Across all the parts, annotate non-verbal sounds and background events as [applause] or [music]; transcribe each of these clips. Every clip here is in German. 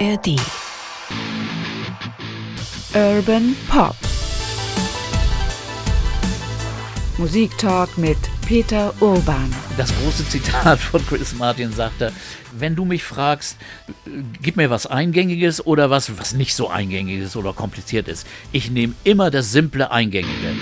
ARD Urban Pop Musiktalk mit Peter Urban. Das große Zitat von Chris Martin sagte, wenn du mich fragst, gib mir was Eingängiges oder was, was nicht so eingängiges oder kompliziert ist. Ich nehme immer das simple Eingängige.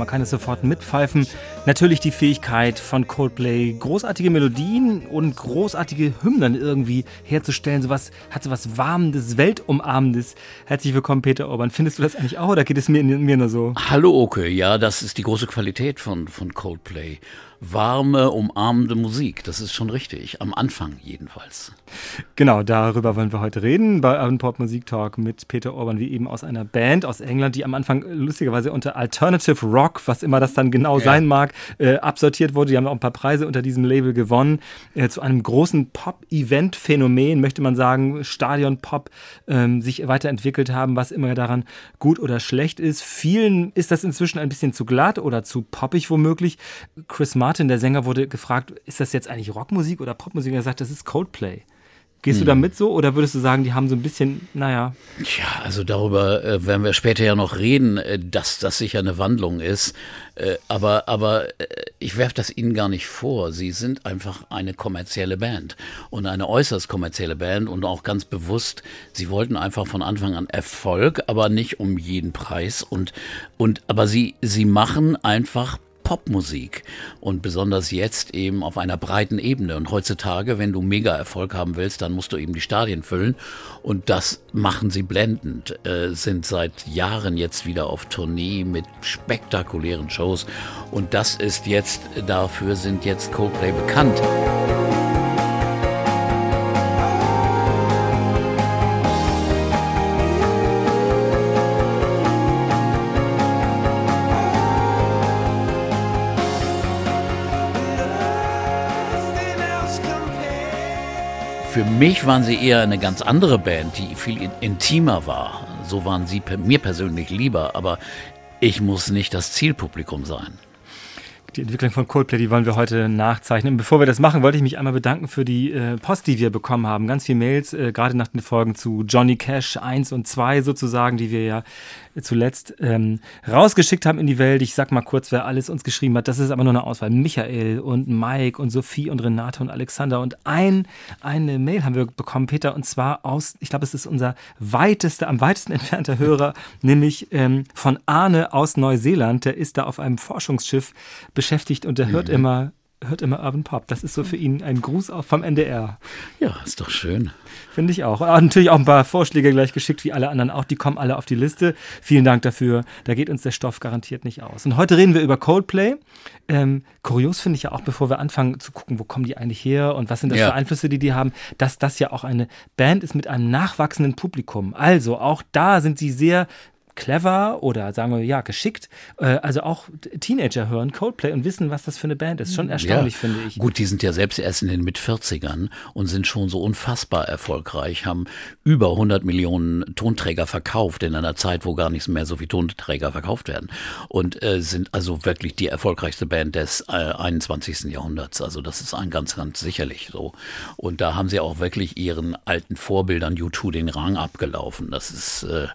Man kann es sofort mitpfeifen. Natürlich die Fähigkeit von Coldplay, großartige Melodien und großartige Hymnen irgendwie herzustellen. Sowas hat so was Warmendes, Weltumarmendes. Herzlich willkommen, Peter Orban. Findest du das eigentlich auch oder geht es mir, mir nur so? Hallo Oke, ja, das ist die große Qualität von, von Coldplay. Warme, umarmende Musik, das ist schon richtig. Am Anfang jedenfalls. Genau, darüber wollen wir heute reden bei Urban Pop Musik Talk mit Peter Orban, wie eben aus einer Band aus England, die am Anfang lustigerweise unter Alternative Rock, was immer das dann genau sein mag, äh, absortiert wurde. Die haben auch ein paar Preise unter diesem Label gewonnen. Äh, zu einem großen Pop-Event-Phänomen, möchte man sagen, Stadion-Pop, ähm, sich weiterentwickelt haben, was immer daran gut oder schlecht ist. Vielen ist das inzwischen ein bisschen zu glatt oder zu poppig womöglich. Chris Martin, der Sänger, wurde gefragt, ist das jetzt eigentlich Rockmusik oder Popmusik? Er sagt, das ist Coldplay. Gehst du damit so oder würdest du sagen, die haben so ein bisschen, naja, Ja, also darüber äh, werden wir später ja noch reden, äh, dass das sicher eine Wandlung ist. Äh, aber aber äh, ich werfe das Ihnen gar nicht vor. Sie sind einfach eine kommerzielle Band und eine äußerst kommerzielle Band und auch ganz bewusst. Sie wollten einfach von Anfang an Erfolg, aber nicht um jeden Preis. Und und aber sie sie machen einfach Popmusik und besonders jetzt eben auf einer breiten Ebene. Und heutzutage, wenn du mega Erfolg haben willst, dann musst du eben die Stadien füllen. Und das machen sie blendend, äh, sind seit Jahren jetzt wieder auf Tournee mit spektakulären Shows. Und das ist jetzt, dafür sind jetzt Coldplay bekannt. Für mich waren sie eher eine ganz andere Band, die viel in- intimer war. So waren sie mir persönlich lieber, aber ich muss nicht das Zielpublikum sein. Die Entwicklung von Coldplay, die wollen wir heute nachzeichnen. Bevor wir das machen, wollte ich mich einmal bedanken für die äh, Post, die wir bekommen haben. Ganz viele Mails, äh, gerade nach den Folgen zu Johnny Cash 1 und 2 sozusagen, die wir ja zuletzt ähm, rausgeschickt haben in die Welt. Ich sag mal kurz, wer alles uns geschrieben hat. Das ist aber nur eine Auswahl. Michael und Mike und Sophie und Renate und Alexander. Und ein, eine Mail haben wir bekommen, Peter, und zwar aus, ich glaube, es ist unser weitester, am weitesten [laughs] entfernter Hörer, nämlich ähm, von Arne aus Neuseeland. Der ist da auf einem Forschungsschiff beschäftigt und der hört immer hört immer Urban Pop. Das ist so für ihn ein Gruß auch vom NDR. Ja, ist doch schön. Finde ich auch. Ah, natürlich auch ein paar Vorschläge gleich geschickt, wie alle anderen auch. Die kommen alle auf die Liste. Vielen Dank dafür. Da geht uns der Stoff garantiert nicht aus. Und heute reden wir über Coldplay. Ähm, kurios finde ich ja auch, bevor wir anfangen zu gucken, wo kommen die eigentlich her und was sind das Ja. für Einflüsse, die die haben, dass das ja auch eine Band ist mit einem nachwachsenden Publikum. Also auch da sind sie sehr clever oder sagen wir ja geschickt. Äh, also auch Teenager hören Coldplay und wissen, was das für eine Band ist. Schon erstaunlich, finde ich. Gut, die sind ja selbst erst in den Mit-40ern und sind schon so unfassbar erfolgreich, haben über 100 Millionen Tonträger verkauft in einer Zeit, wo gar nicht mehr so viele Tonträger verkauft werden. Und äh, sind also wirklich die erfolgreichste Band des äh, 21. Jahrhunderts. Also das ist ein ganz, ganz sicherlich so. Und da haben sie auch wirklich ihren alten Vorbildern U2 den Rang abgelaufen. Das ist äh,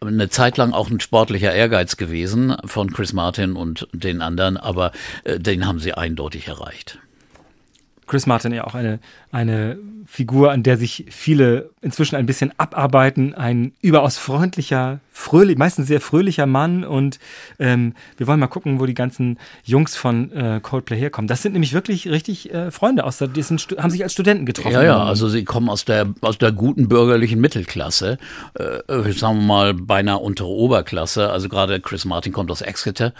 eine Zeit lang auch ein sportlicher Ehrgeiz gewesen von Chris Martin und den anderen, aber äh, den haben sie eindeutig erreicht. Chris Martin ja auch eine, eine Figur, an der sich viele inzwischen ein bisschen abarbeiten. Ein überaus freundlicher, fröhlich, meistens sehr fröhlicher Mann. Und ähm, wir wollen mal gucken, wo die ganzen Jungs von äh, Coldplay herkommen. Das sind nämlich wirklich richtig äh, Freunde aus der, die sind, haben sich als Studenten getroffen. Ja, ja, also sie kommen aus der, aus der guten bürgerlichen Mittelklasse, äh, äh, sagen wir mal beinahe untere Oberklasse. Also gerade Chris Martin kommt aus Exeter.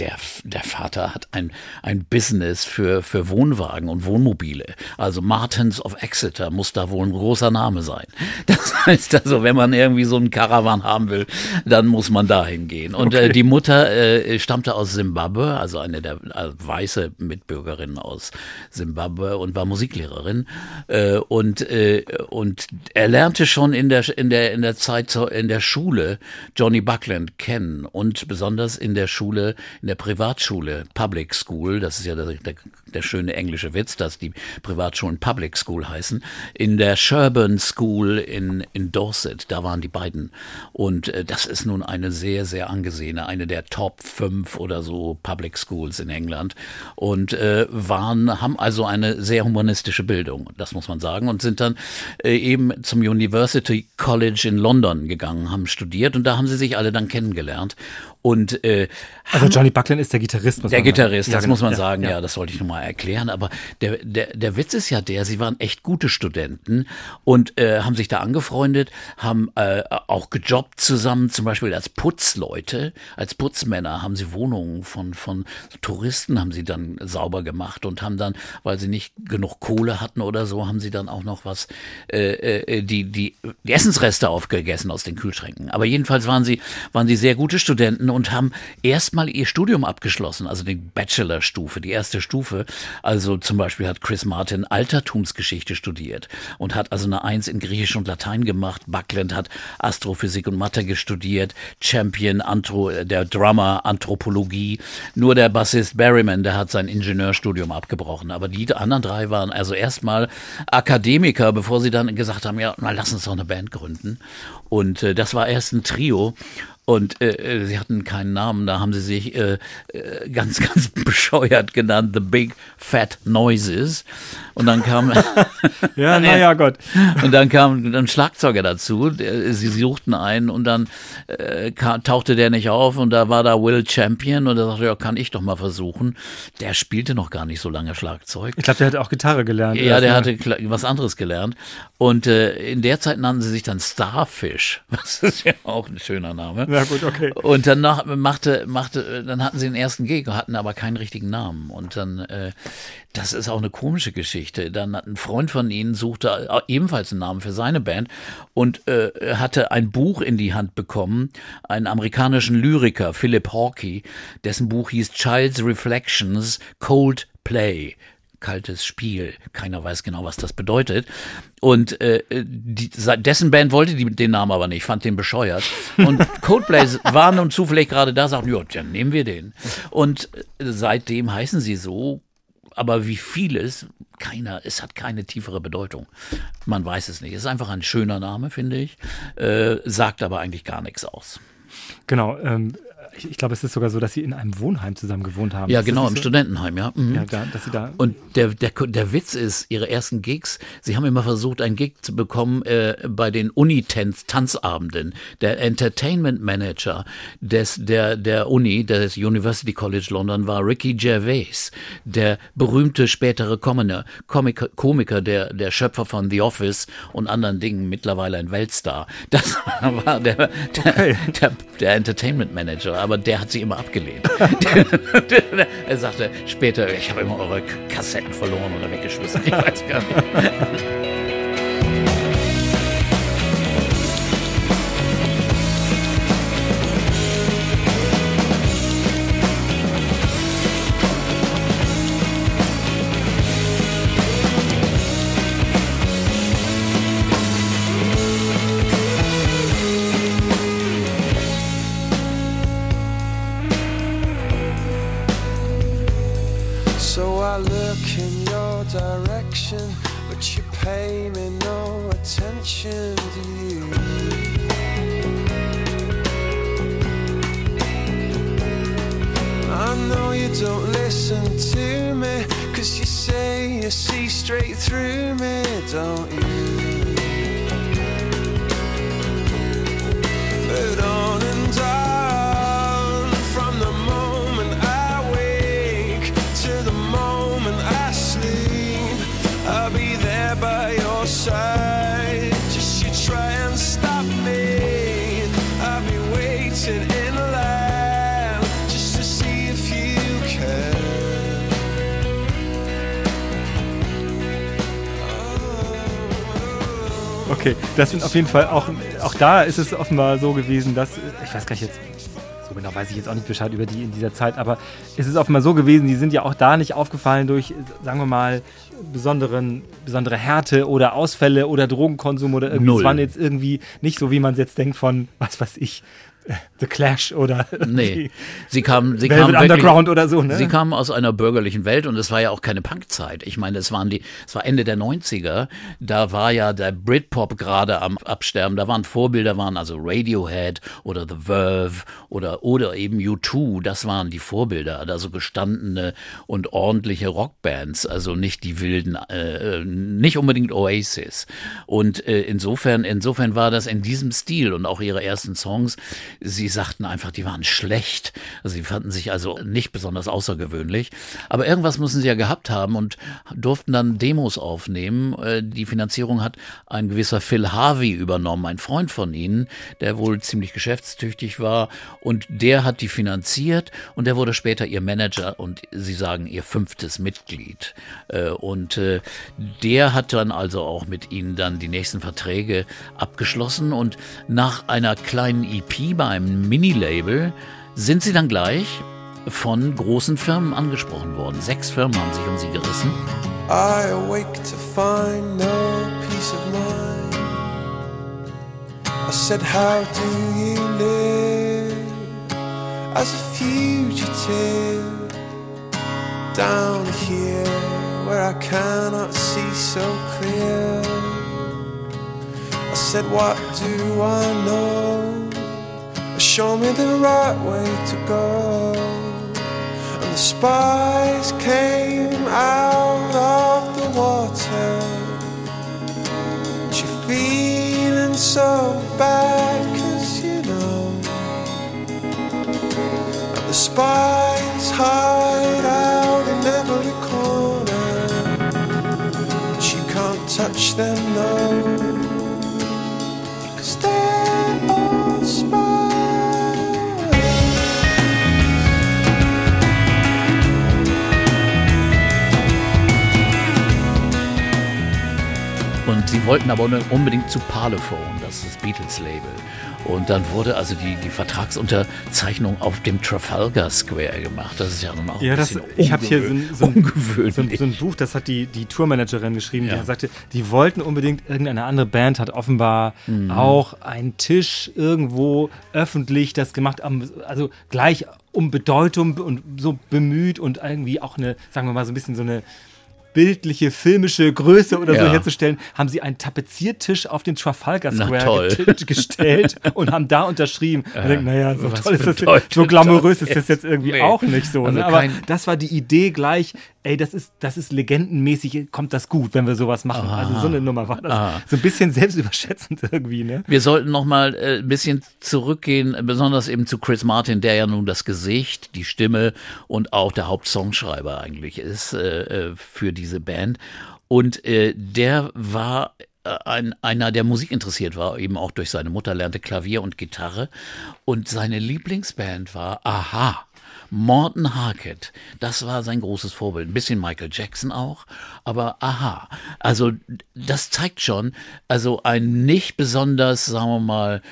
Der, der Vater hat ein, ein Business für, für Wohnwagen und Wohnmobile. Also Martins of Exeter muss da wohl ein großer Name sein. [laughs] Das heißt also, wenn man irgendwie so einen Caravan haben will, dann muss man dahin gehen. Und äh, die Mutter äh, stammte aus Simbabwe, also eine der äh, weiße Mitbürgerinnen aus Simbabwe und war Musiklehrerin. Äh, und, äh, und er lernte schon in der, in der, in der Zeit zur- in der Schule Johnny Buckland kennen und besonders in der Schule, in der Privatschule, Public School, das ist ja der, der, der schöne englische Witz, dass die Privatschulen Public School heißen, in der Sherburne School in, in Dorset, da waren die beiden. Und äh, das ist nun eine sehr, sehr angesehene, eine der Top 5 oder so Public Schools in England und äh, waren, haben also eine sehr humanistische Bildung, das muss man sagen, und sind dann äh, eben zum University College in London gegangen, haben studiert und da haben sie sich alle dann kennengelernt. Und äh, Also Johnny Buckland ist der Gitarrist. Muss der. Gitarrist, Ja, das genau. muss man sagen, ja. ja, das wollte ich nochmal erklären. Aber der, der, der Witz ist ja der, sie waren echt gute Studenten und äh, haben sich da angefreundet, haben äh, auch gejobbt zusammen, zum Beispiel als Putzleute, als Putzmänner haben sie Wohnungen von, von Touristen, haben sie dann sauber gemacht und haben dann, weil sie nicht genug Kohle hatten oder so, haben sie dann auch noch was, äh, äh, die, die, die Essensreste aufgegessen aus den Kühlschränken. Aber jedenfalls waren sie, waren sie sehr gute Studenten und haben erstmal ihr Studium abgeschlossen, also die Bachelorstufe, die erste Stufe. Also zum Beispiel hat Chris Martin Altertumsgeschichte studiert und hat also eine Eins in Griechisch und Latein gemacht. Buckland hat Astrophysik und Mathe studiert. Champion, Antro, der Drummer, Anthropologie. Nur der Bassist Berryman, der hat sein Ingenieurstudium abgebrochen. Aber die anderen drei waren also erstmal Akademiker, bevor sie dann gesagt haben, ja, mal lass uns doch eine Band gründen. Und äh, das war erst ein Trio. Und äh, äh, sie hatten keinen Namen, da haben sie sich äh, äh, ganz, [laughs] ganz bescheuert genannt, The Big Fat Noises. Und dann kam, [laughs] Ja, naja, Gott. [laughs] und dann kam ein Schlagzeuger dazu. Sie suchten einen und dann äh, tauchte der nicht auf und da war da Will Champion und er sagte, ja, kann ich doch mal versuchen. Der spielte noch gar nicht so lange Schlagzeug. Ich glaube, der hat auch Gitarre gelernt. Ja, der hatte was anderes gelernt. Und äh, in der Zeit nannten sie sich dann Starfish. Das ist ja auch ein schöner Name. Ja, gut, okay. Und dann nach, machte, machte, dann hatten sie den ersten Gig, hatten aber keinen richtigen Namen. Und dann, äh, das ist auch eine komische Geschichte. Dann hat ein Freund von ihnen suchte ebenfalls einen Namen für seine Band und äh, hatte ein Buch in die Hand bekommen, einen amerikanischen Lyriker, Philip Hawkey, dessen Buch hieß Child's Reflections, Cold Play kaltes Spiel. Keiner weiß genau, was das bedeutet. Und äh, die, dessen Band wollte die, den Namen aber nicht, fand den bescheuert. Und [laughs] Coldplay waren nun zufällig gerade da, sagten, ja, dann nehmen wir den. Und äh, seitdem heißen sie so, aber wie vieles, keiner, es hat keine tiefere Bedeutung. Man weiß es nicht. Es ist einfach ein schöner Name, finde ich, äh, sagt aber eigentlich gar nichts aus. Genau. Ähm, ich, ich glaube, es ist sogar so, dass sie in einem Wohnheim zusammen gewohnt haben. Ja, Ist genau, im so? Studentenheim, ja. Mhm. Ja, da, dass sie da. Und der, der, der Witz ist, ihre ersten Gigs, sie haben immer versucht, einen Gig zu bekommen äh, bei den Uni-Tanzabenden. Der Entertainment Manager des, der, der Uni, des University College London, war Ricky Gervais, der berühmte spätere Komiker, Komiker, Komiker der, der Schöpfer von The Office und anderen Dingen, mittlerweile ein Weltstar. Das [laughs] war der, der, Okay. der, der Entertainment Manager, aber der hat sie immer abgelehnt. [laughs] er sagte später, ich habe immer eure Kassetten verloren oder weggeschmissen. Ich weiß gar nicht. Straight through me, don't you? Okay, das sind auf jeden Fall auch, auch da ist es offenbar so gewesen, dass, ich weiß gar nicht jetzt, so genau weiß ich jetzt auch nicht Bescheid über die in dieser Zeit, aber es ist offenbar so gewesen, die sind ja auch da nicht aufgefallen durch, sagen wir mal, besonderen, besondere Härte oder Ausfälle oder Drogenkonsum oder irgendwie. Null. Es waren jetzt irgendwie nicht so, wie man es jetzt denkt von, was weiß ich, The Clash oder Nee, sie kam, sie Velvet kam wirklich, Underground oder so, ne? Sie kamen aus einer bürgerlichen Welt und es war ja auch keine Punkzeit. Ich meine, es waren die, es war Ende der 90er. Da war ja der Britpop gerade am Absterben. Da waren Vorbilder, waren also Radiohead oder The Verve oder, oder eben U2. Das waren die Vorbilder. Also gestandene und ordentliche Rockbands. Also nicht die wilden, äh, nicht unbedingt Oasis. Und äh, insofern, insofern war das in diesem Stil und auch ihre ersten Songs, sie sagten einfach, die waren schlecht. Sie fanden sich also nicht besonders außergewöhnlich. Aber irgendwas müssen sie ja gehabt haben und durften dann Demos aufnehmen. Äh, Die Finanzierung hat ein gewisser Phil Harvey übernommen, ein Freund von ihnen, der wohl ziemlich geschäftstüchtig war. Und der hat die finanziert und der wurde später ihr Manager und sie sagen ihr fünftes Mitglied. Äh, Und äh, der hat dann also auch mit ihnen dann die nächsten Verträge abgeschlossen und nach einer kleinen EP bei einem Mini-Label sind sie dann gleich von großen Firmen angesprochen worden. Sechs Firmen haben sich um sie gerissen. I awake to find no peace of mind. I said, How do you live as a fugitive down here where I cannot see so clear? I said, What do I know? Show me the right way to go. And the spies came out of the water. And you're feeling so bad, cause you know. And the spies hide out in every corner. But you can't touch them, no. Und sie wollten aber unbedingt zu Parlophone, das ist das Beatles-Label. Und dann wurde also die, die Vertragsunterzeichnung auf dem Trafalgar Square gemacht. Das ist ja nun auch Ja, ein das, bisschen ich habe hier so ein, so, ein, so, ein, so ein Buch, das hat die, die Tourmanagerin geschrieben, Ja. die sagte, die wollten unbedingt, irgendeine andere Band hat offenbar Mhm. auch einen Tisch irgendwo öffentlich das gemacht, also gleich um Bedeutung und so bemüht und irgendwie auch eine, sagen wir mal, so ein bisschen so eine bildliche, filmische Größe oder so Ja. herzustellen, haben sie einen Tapeziertisch auf den Trafalgar Square get- gestellt [laughs] und haben da unterschrieben. Und denken, naja, so toll ist das, so glamourös ist das jetzt irgendwie Nee. auch nicht so. Also ne? Aber kein- das war die Idee gleich, ey, das ist, das ist legendenmäßig, kommt das gut, wenn wir sowas machen. Also so eine Nummer war das. Ah. So ein bisschen selbstüberschätzend [laughs] irgendwie, ne? Wir sollten noch mal äh, ein bisschen zurückgehen, besonders eben zu Chris Martin, der ja nun das Gesicht, die Stimme und auch der Hauptsongschreiber eigentlich ist äh, äh, für diese Band. Und äh, der war äh, ein, einer, der Musik interessiert war, eben auch durch seine Mutter, lernte Klavier und Gitarre. Und seine Lieblingsband war Aha. Morton Harkett, das war sein großes Vorbild. Ein bisschen Michael Jackson auch, aber aha. Also das zeigt schon, also ein nicht besonders, sagen wir mal,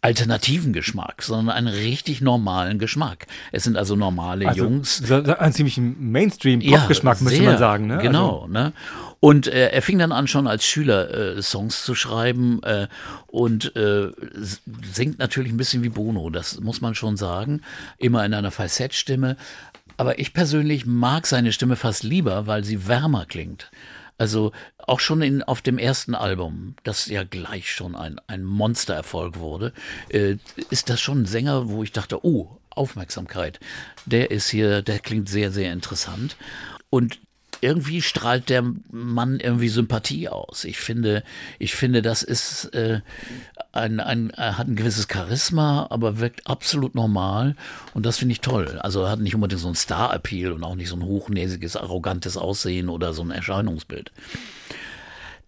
alternativen Geschmack, sondern einen richtig normalen Geschmack. Es sind also normale Also, Jungs. ein ziemlich Mainstream-Pop-Geschmack, müsste sehr, man sagen, ne? Genau, ne? Und äh, er fing dann an, schon als Schüler äh, Songs zu schreiben äh, und äh, singt natürlich ein bisschen wie Bono, das muss man schon sagen. Immer in einer Falsettstimme. Aber ich persönlich mag seine Stimme fast lieber, weil sie wärmer klingt. Also auch schon in, auf dem ersten Album, das ja gleich schon ein, ein Monstererfolg wurde, äh, ist das schon ein Sänger, wo ich dachte, oh, Aufmerksamkeit. Der ist hier, der klingt sehr, sehr interessant. Und irgendwie strahlt der Mann irgendwie Sympathie aus. Ich finde, ich finde, das ist äh, ein, ein, er hat ein gewisses Charisma, aber wirkt absolut normal und das finde ich toll. Also er hat nicht unbedingt so ein Star-Appeal und auch nicht so ein hochnäsiges, arrogantes Aussehen oder so ein Erscheinungsbild.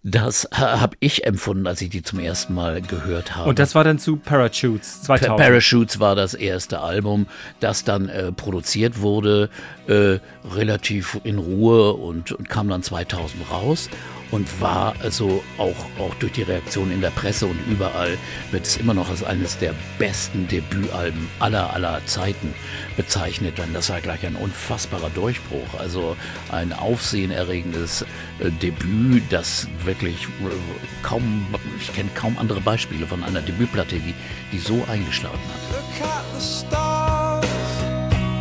Das habe ich empfunden, als ich die zum ersten Mal gehört habe. Und das war dann zu Parachutes 2000. Parachutes war das erste Album, das dann äh, produziert wurde, äh, relativ in Ruhe und, und kam dann 2000 raus. Und war also auch, auch durch die Reaktion in der Presse und überall wird es immer noch als eines der besten Debütalben aller, aller Zeiten bezeichnet. Denn das war gleich ein unfassbarer Durchbruch. Also ein aufsehenerregendes äh, Debüt, das wirklich äh, kaum, ich kenne kaum andere Beispiele von einer Debütplatte, die, die so eingeschlagen hat. Look at the stars,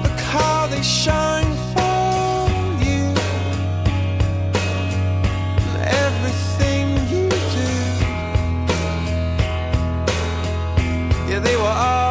look how they shine yeah, they were all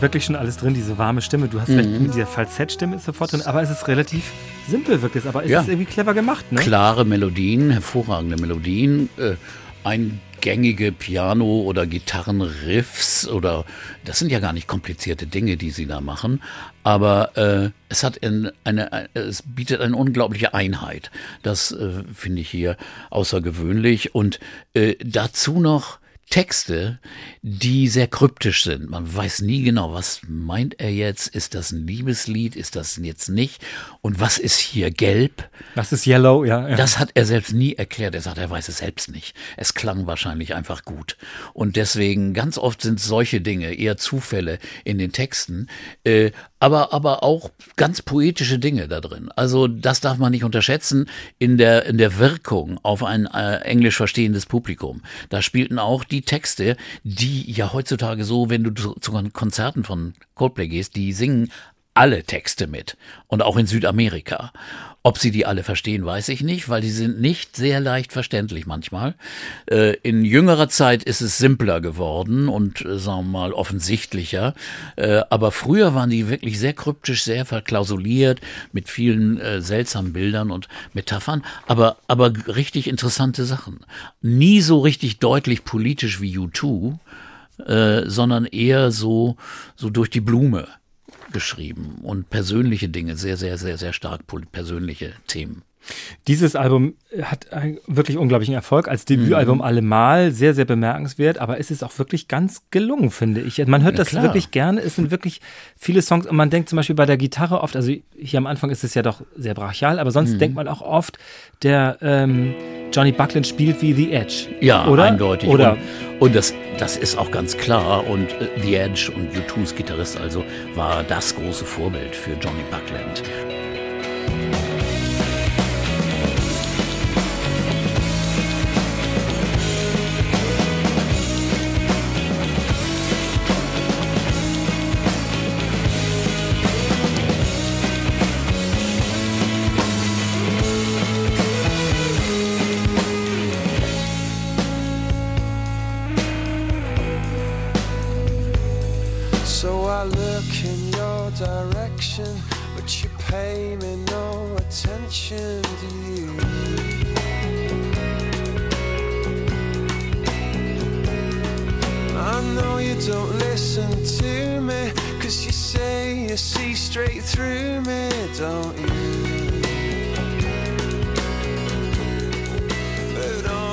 wirklich schon alles drin, diese warme Stimme. Du hast Mhm. recht, mit dieser Falsettstimme ist sofort drin, aber es ist relativ simpel, wirklich. Aber es Ja. ist irgendwie clever gemacht, ne? klare Melodien, hervorragende Melodien, äh, eingängige Piano- oder Gitarrenriffs oder das sind ja gar nicht komplizierte Dinge, die sie da machen, aber äh, es hat in eine, eine, es bietet eine unglaubliche Einheit. Das äh, finde ich hier außergewöhnlich und äh, dazu noch Texte, die sehr kryptisch sind. Man weiß nie genau, was meint er jetzt? Ist das ein Liebeslied? Ist das jetzt nicht? Und was ist hier gelb? Das ist Yellow, ja. ja. Das hat er selbst nie erklärt. Er sagt, er weiß es selbst nicht. Es klang wahrscheinlich einfach gut. Und deswegen, ganz oft sind solche Dinge eher Zufälle in den Texten, äh, aber, aber auch ganz poetische Dinge da drin. Also das darf man nicht unterschätzen in der, in der Wirkung auf ein äh, englisch verstehendes Publikum. Da spielten auch die Texte, die ja heutzutage so, wenn du zu, zu Konzerten von Coldplay gehst, die singen alle Texte mit. Und auch in Südamerika. Ob sie die alle verstehen, weiß ich nicht, weil die sind nicht sehr leicht verständlich manchmal. Äh, in jüngerer Zeit ist es simpler geworden und, äh, sagen wir mal, offensichtlicher. Äh, aber früher waren die wirklich sehr kryptisch, sehr verklausuliert, mit vielen seltsamen Bildern und Metaphern, aber, aber richtig interessante Sachen. Nie so richtig deutlich politisch wie U2, äh, sondern eher so, so durch die Blume geschrieben und persönliche Dinge, sehr, sehr, sehr, sehr stark persönliche Themen. Dieses Album hat einen wirklich unglaublichen Erfolg. Als Mhm. Debütalbum allemal sehr, sehr bemerkenswert, aber es ist auch wirklich ganz gelungen, finde ich. Man hört das wirklich gerne. Es sind wirklich viele Songs und man denkt zum Beispiel bei der Gitarre oft, also hier am Anfang ist es ja doch sehr brachial, aber Mhm. sonst denkt man auch oft, der ähm, Johnny Buckland spielt wie The Edge. Ja, oder? eindeutig. Oder und und das, das ist auch ganz klar. Und äh, The Edge und U2s Gitarrist also war das große Vorbild für Johnny Buckland.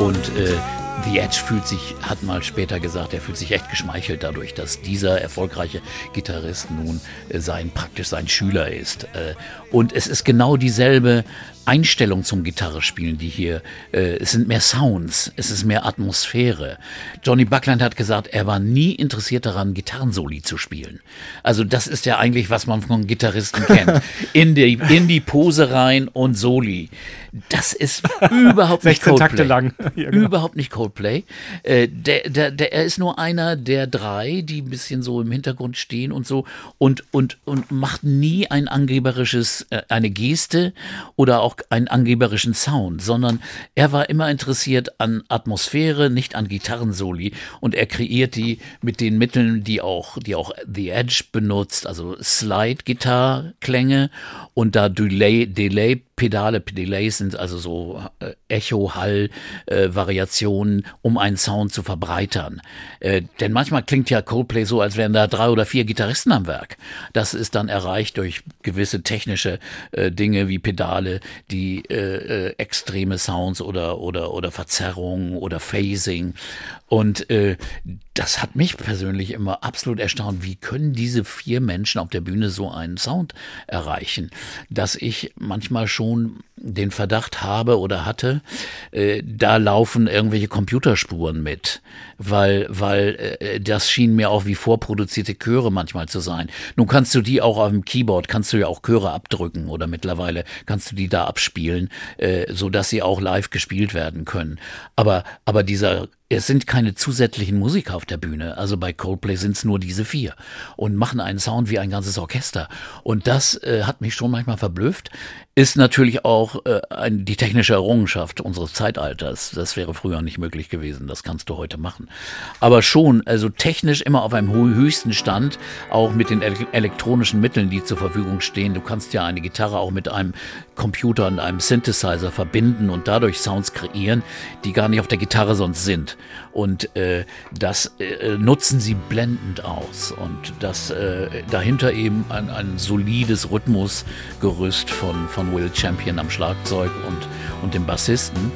Und äh, The Edge fühlt sich, hat mal später gesagt, er fühlt sich echt geschmeichelt dadurch, dass dieser erfolgreiche Gitarrist nun äh, sein praktisch sein Schüler ist. Äh, und es ist genau dieselbe Einstellung zum Gitarrespielen, die hier, äh, es sind mehr Sounds, es ist mehr Atmosphäre. Johnny Buckland hat gesagt, er war nie interessiert daran, Gitarrensoli zu spielen. Also das ist ja eigentlich, was man von Gitarristen kennt. In die, in die Pose rein und Soli. Das ist [laughs] überhaupt nicht 16 Coldplay. Takte lang. [laughs] Ja, genau. Überhaupt nicht Coldplay. Äh, der, der, der, er ist nur einer der drei, die ein bisschen so im Hintergrund stehen und so und, und, und macht nie ein angeberisches, äh, eine Geste oder auch einen angeberischen Sound, sondern er war immer interessiert an Atmosphäre, nicht an Gitarrensoli. Und er kreiert die mit den Mitteln, die auch, die auch The Edge benutzt, also Slide-Gitarre-Klänge und da Delay, Delay Pedale, Delays sind also so äh, Echo-Hall-Variationen, um einen Sound zu verbreitern. Äh, denn manchmal klingt ja Coldplay so, als wären da drei oder vier Gitarristen am Werk. Das ist dann erreicht durch gewisse technische äh, Dinge wie Pedale, die äh, äh, extreme Sounds oder, oder, oder Verzerrungen oder Phasing. Und äh, das hat mich persönlich immer absolut erstaunt. Wie können diese vier Menschen auf der Bühne so einen Sound erreichen, dass ich manchmal schon den Verdacht habe oder hatte, äh, da laufen irgendwelche Computerspuren mit, weil weil äh, das schien mir auch wie vorproduzierte Chöre manchmal zu sein. Nun kannst du die auch auf dem Keyboard kannst du ja auch Chöre abdrücken oder mittlerweile kannst du die da abspielen, äh, so dass sie auch live gespielt werden können. Aber aber dieser es sind keine zusätzlichen Musiker auf der Bühne. Also bei Coldplay sind es nur diese vier und machen einen Sound wie ein ganzes Orchester. Und das äh, hat mich schon manchmal verblüfft. Ist natürlich auch äh, ein, die technische Errungenschaft unseres Zeitalters. Das wäre früher nicht möglich gewesen. Das kannst du heute machen. Aber schon, also technisch immer auf einem hö- höchsten Stand, auch mit den ele elektronischen Mitteln, die zur Verfügung stehen. Du kannst ja eine Gitarre auch mit einem Computer und einem Synthesizer verbinden und dadurch Sounds kreieren, die gar nicht auf der Gitarre sonst sind. Und äh, das äh, nutzen sie blendend aus. Und das äh, dahinter eben ein, ein solides Rhythmusgerüst von, von Will Champion am Schlagzeug und, und dem Bassisten,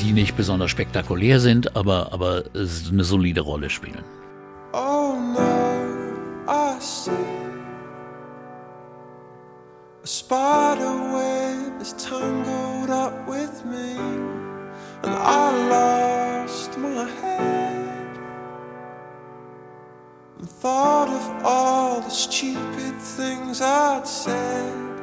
die nicht besonders spektakulär sind, aber, aber eine solide Rolle spielen. Oh no, I see a spider web is tangled up with me, and I lost my head and thought of all the stupid things I'd said.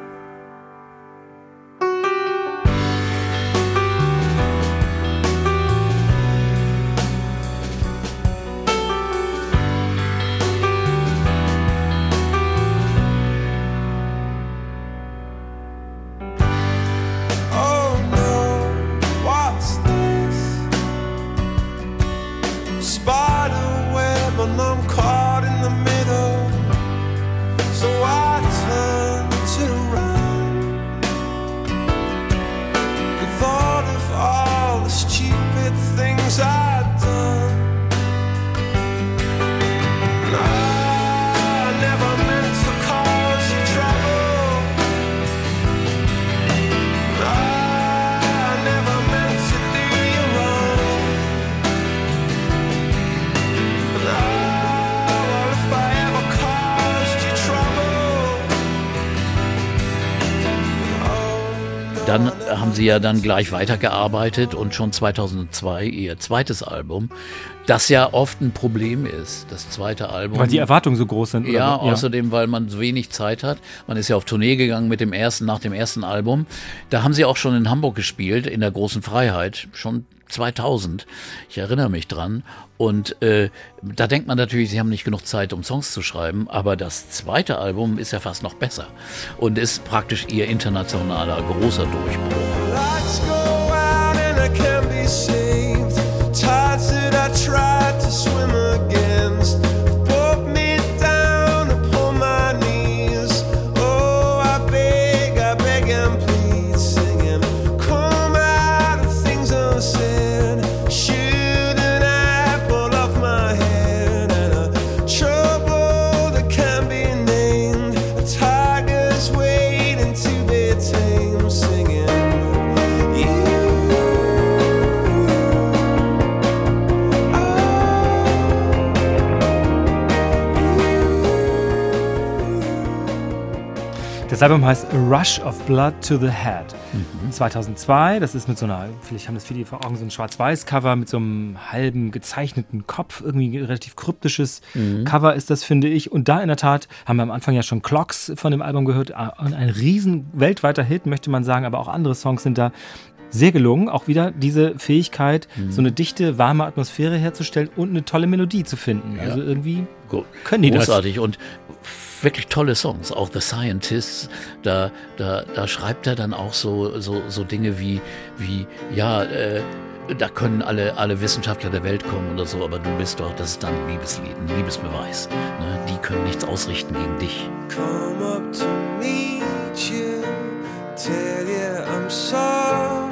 Haben sie ja dann gleich weitergearbeitet und schon 2002 ihr zweites Album, das ja oft ein Problem ist, das zweite Album. Weil die Erwartungen so groß sind. oder Ja, außerdem, weil man so wenig Zeit hat. Man ist ja auf Tournee gegangen mit dem ersten, nach dem ersten Album. Da haben sie auch schon in Hamburg gespielt, in der großen Freiheit, schon 2000. Ich erinnere mich dran. Und äh, da denkt man natürlich, sie haben nicht genug Zeit, um Songs zu schreiben. Aber das zweite Album ist ja fast noch besser und ist praktisch ihr internationaler großer Durchbruch. Lights go out and I can't be saved. Das Album heißt A Rush of Blood to the Head. 2002. Das ist mit so einer, vielleicht haben das viele vor Augen, so ein Schwarz-Weiß-Cover mit so einem halben gezeichneten Kopf. Irgendwie ein relativ kryptisches Cover ist das, finde ich. Und da in der Tat haben wir am Anfang ja schon Clocks von dem Album gehört. Und ein riesen weltweiter Hit, möchte man sagen. Aber auch andere Songs sind da sehr gelungen. Auch wieder diese Fähigkeit, so eine dichte, warme Atmosphäre herzustellen und eine tolle Melodie zu finden. Also irgendwie Gut. können die das. Großartig und wirklich tolle Songs. Auch The Scientists, da, da, da schreibt er dann auch so, so, so Dinge wie, wie ja, äh, da können alle, alle Wissenschaftler der Welt kommen oder so, aber du bist doch, das ist dann ein Liebeslied, ein Liebesbeweis. Ne? Die können nichts ausrichten gegen dich. come up to meet you, tell you I'm sorry.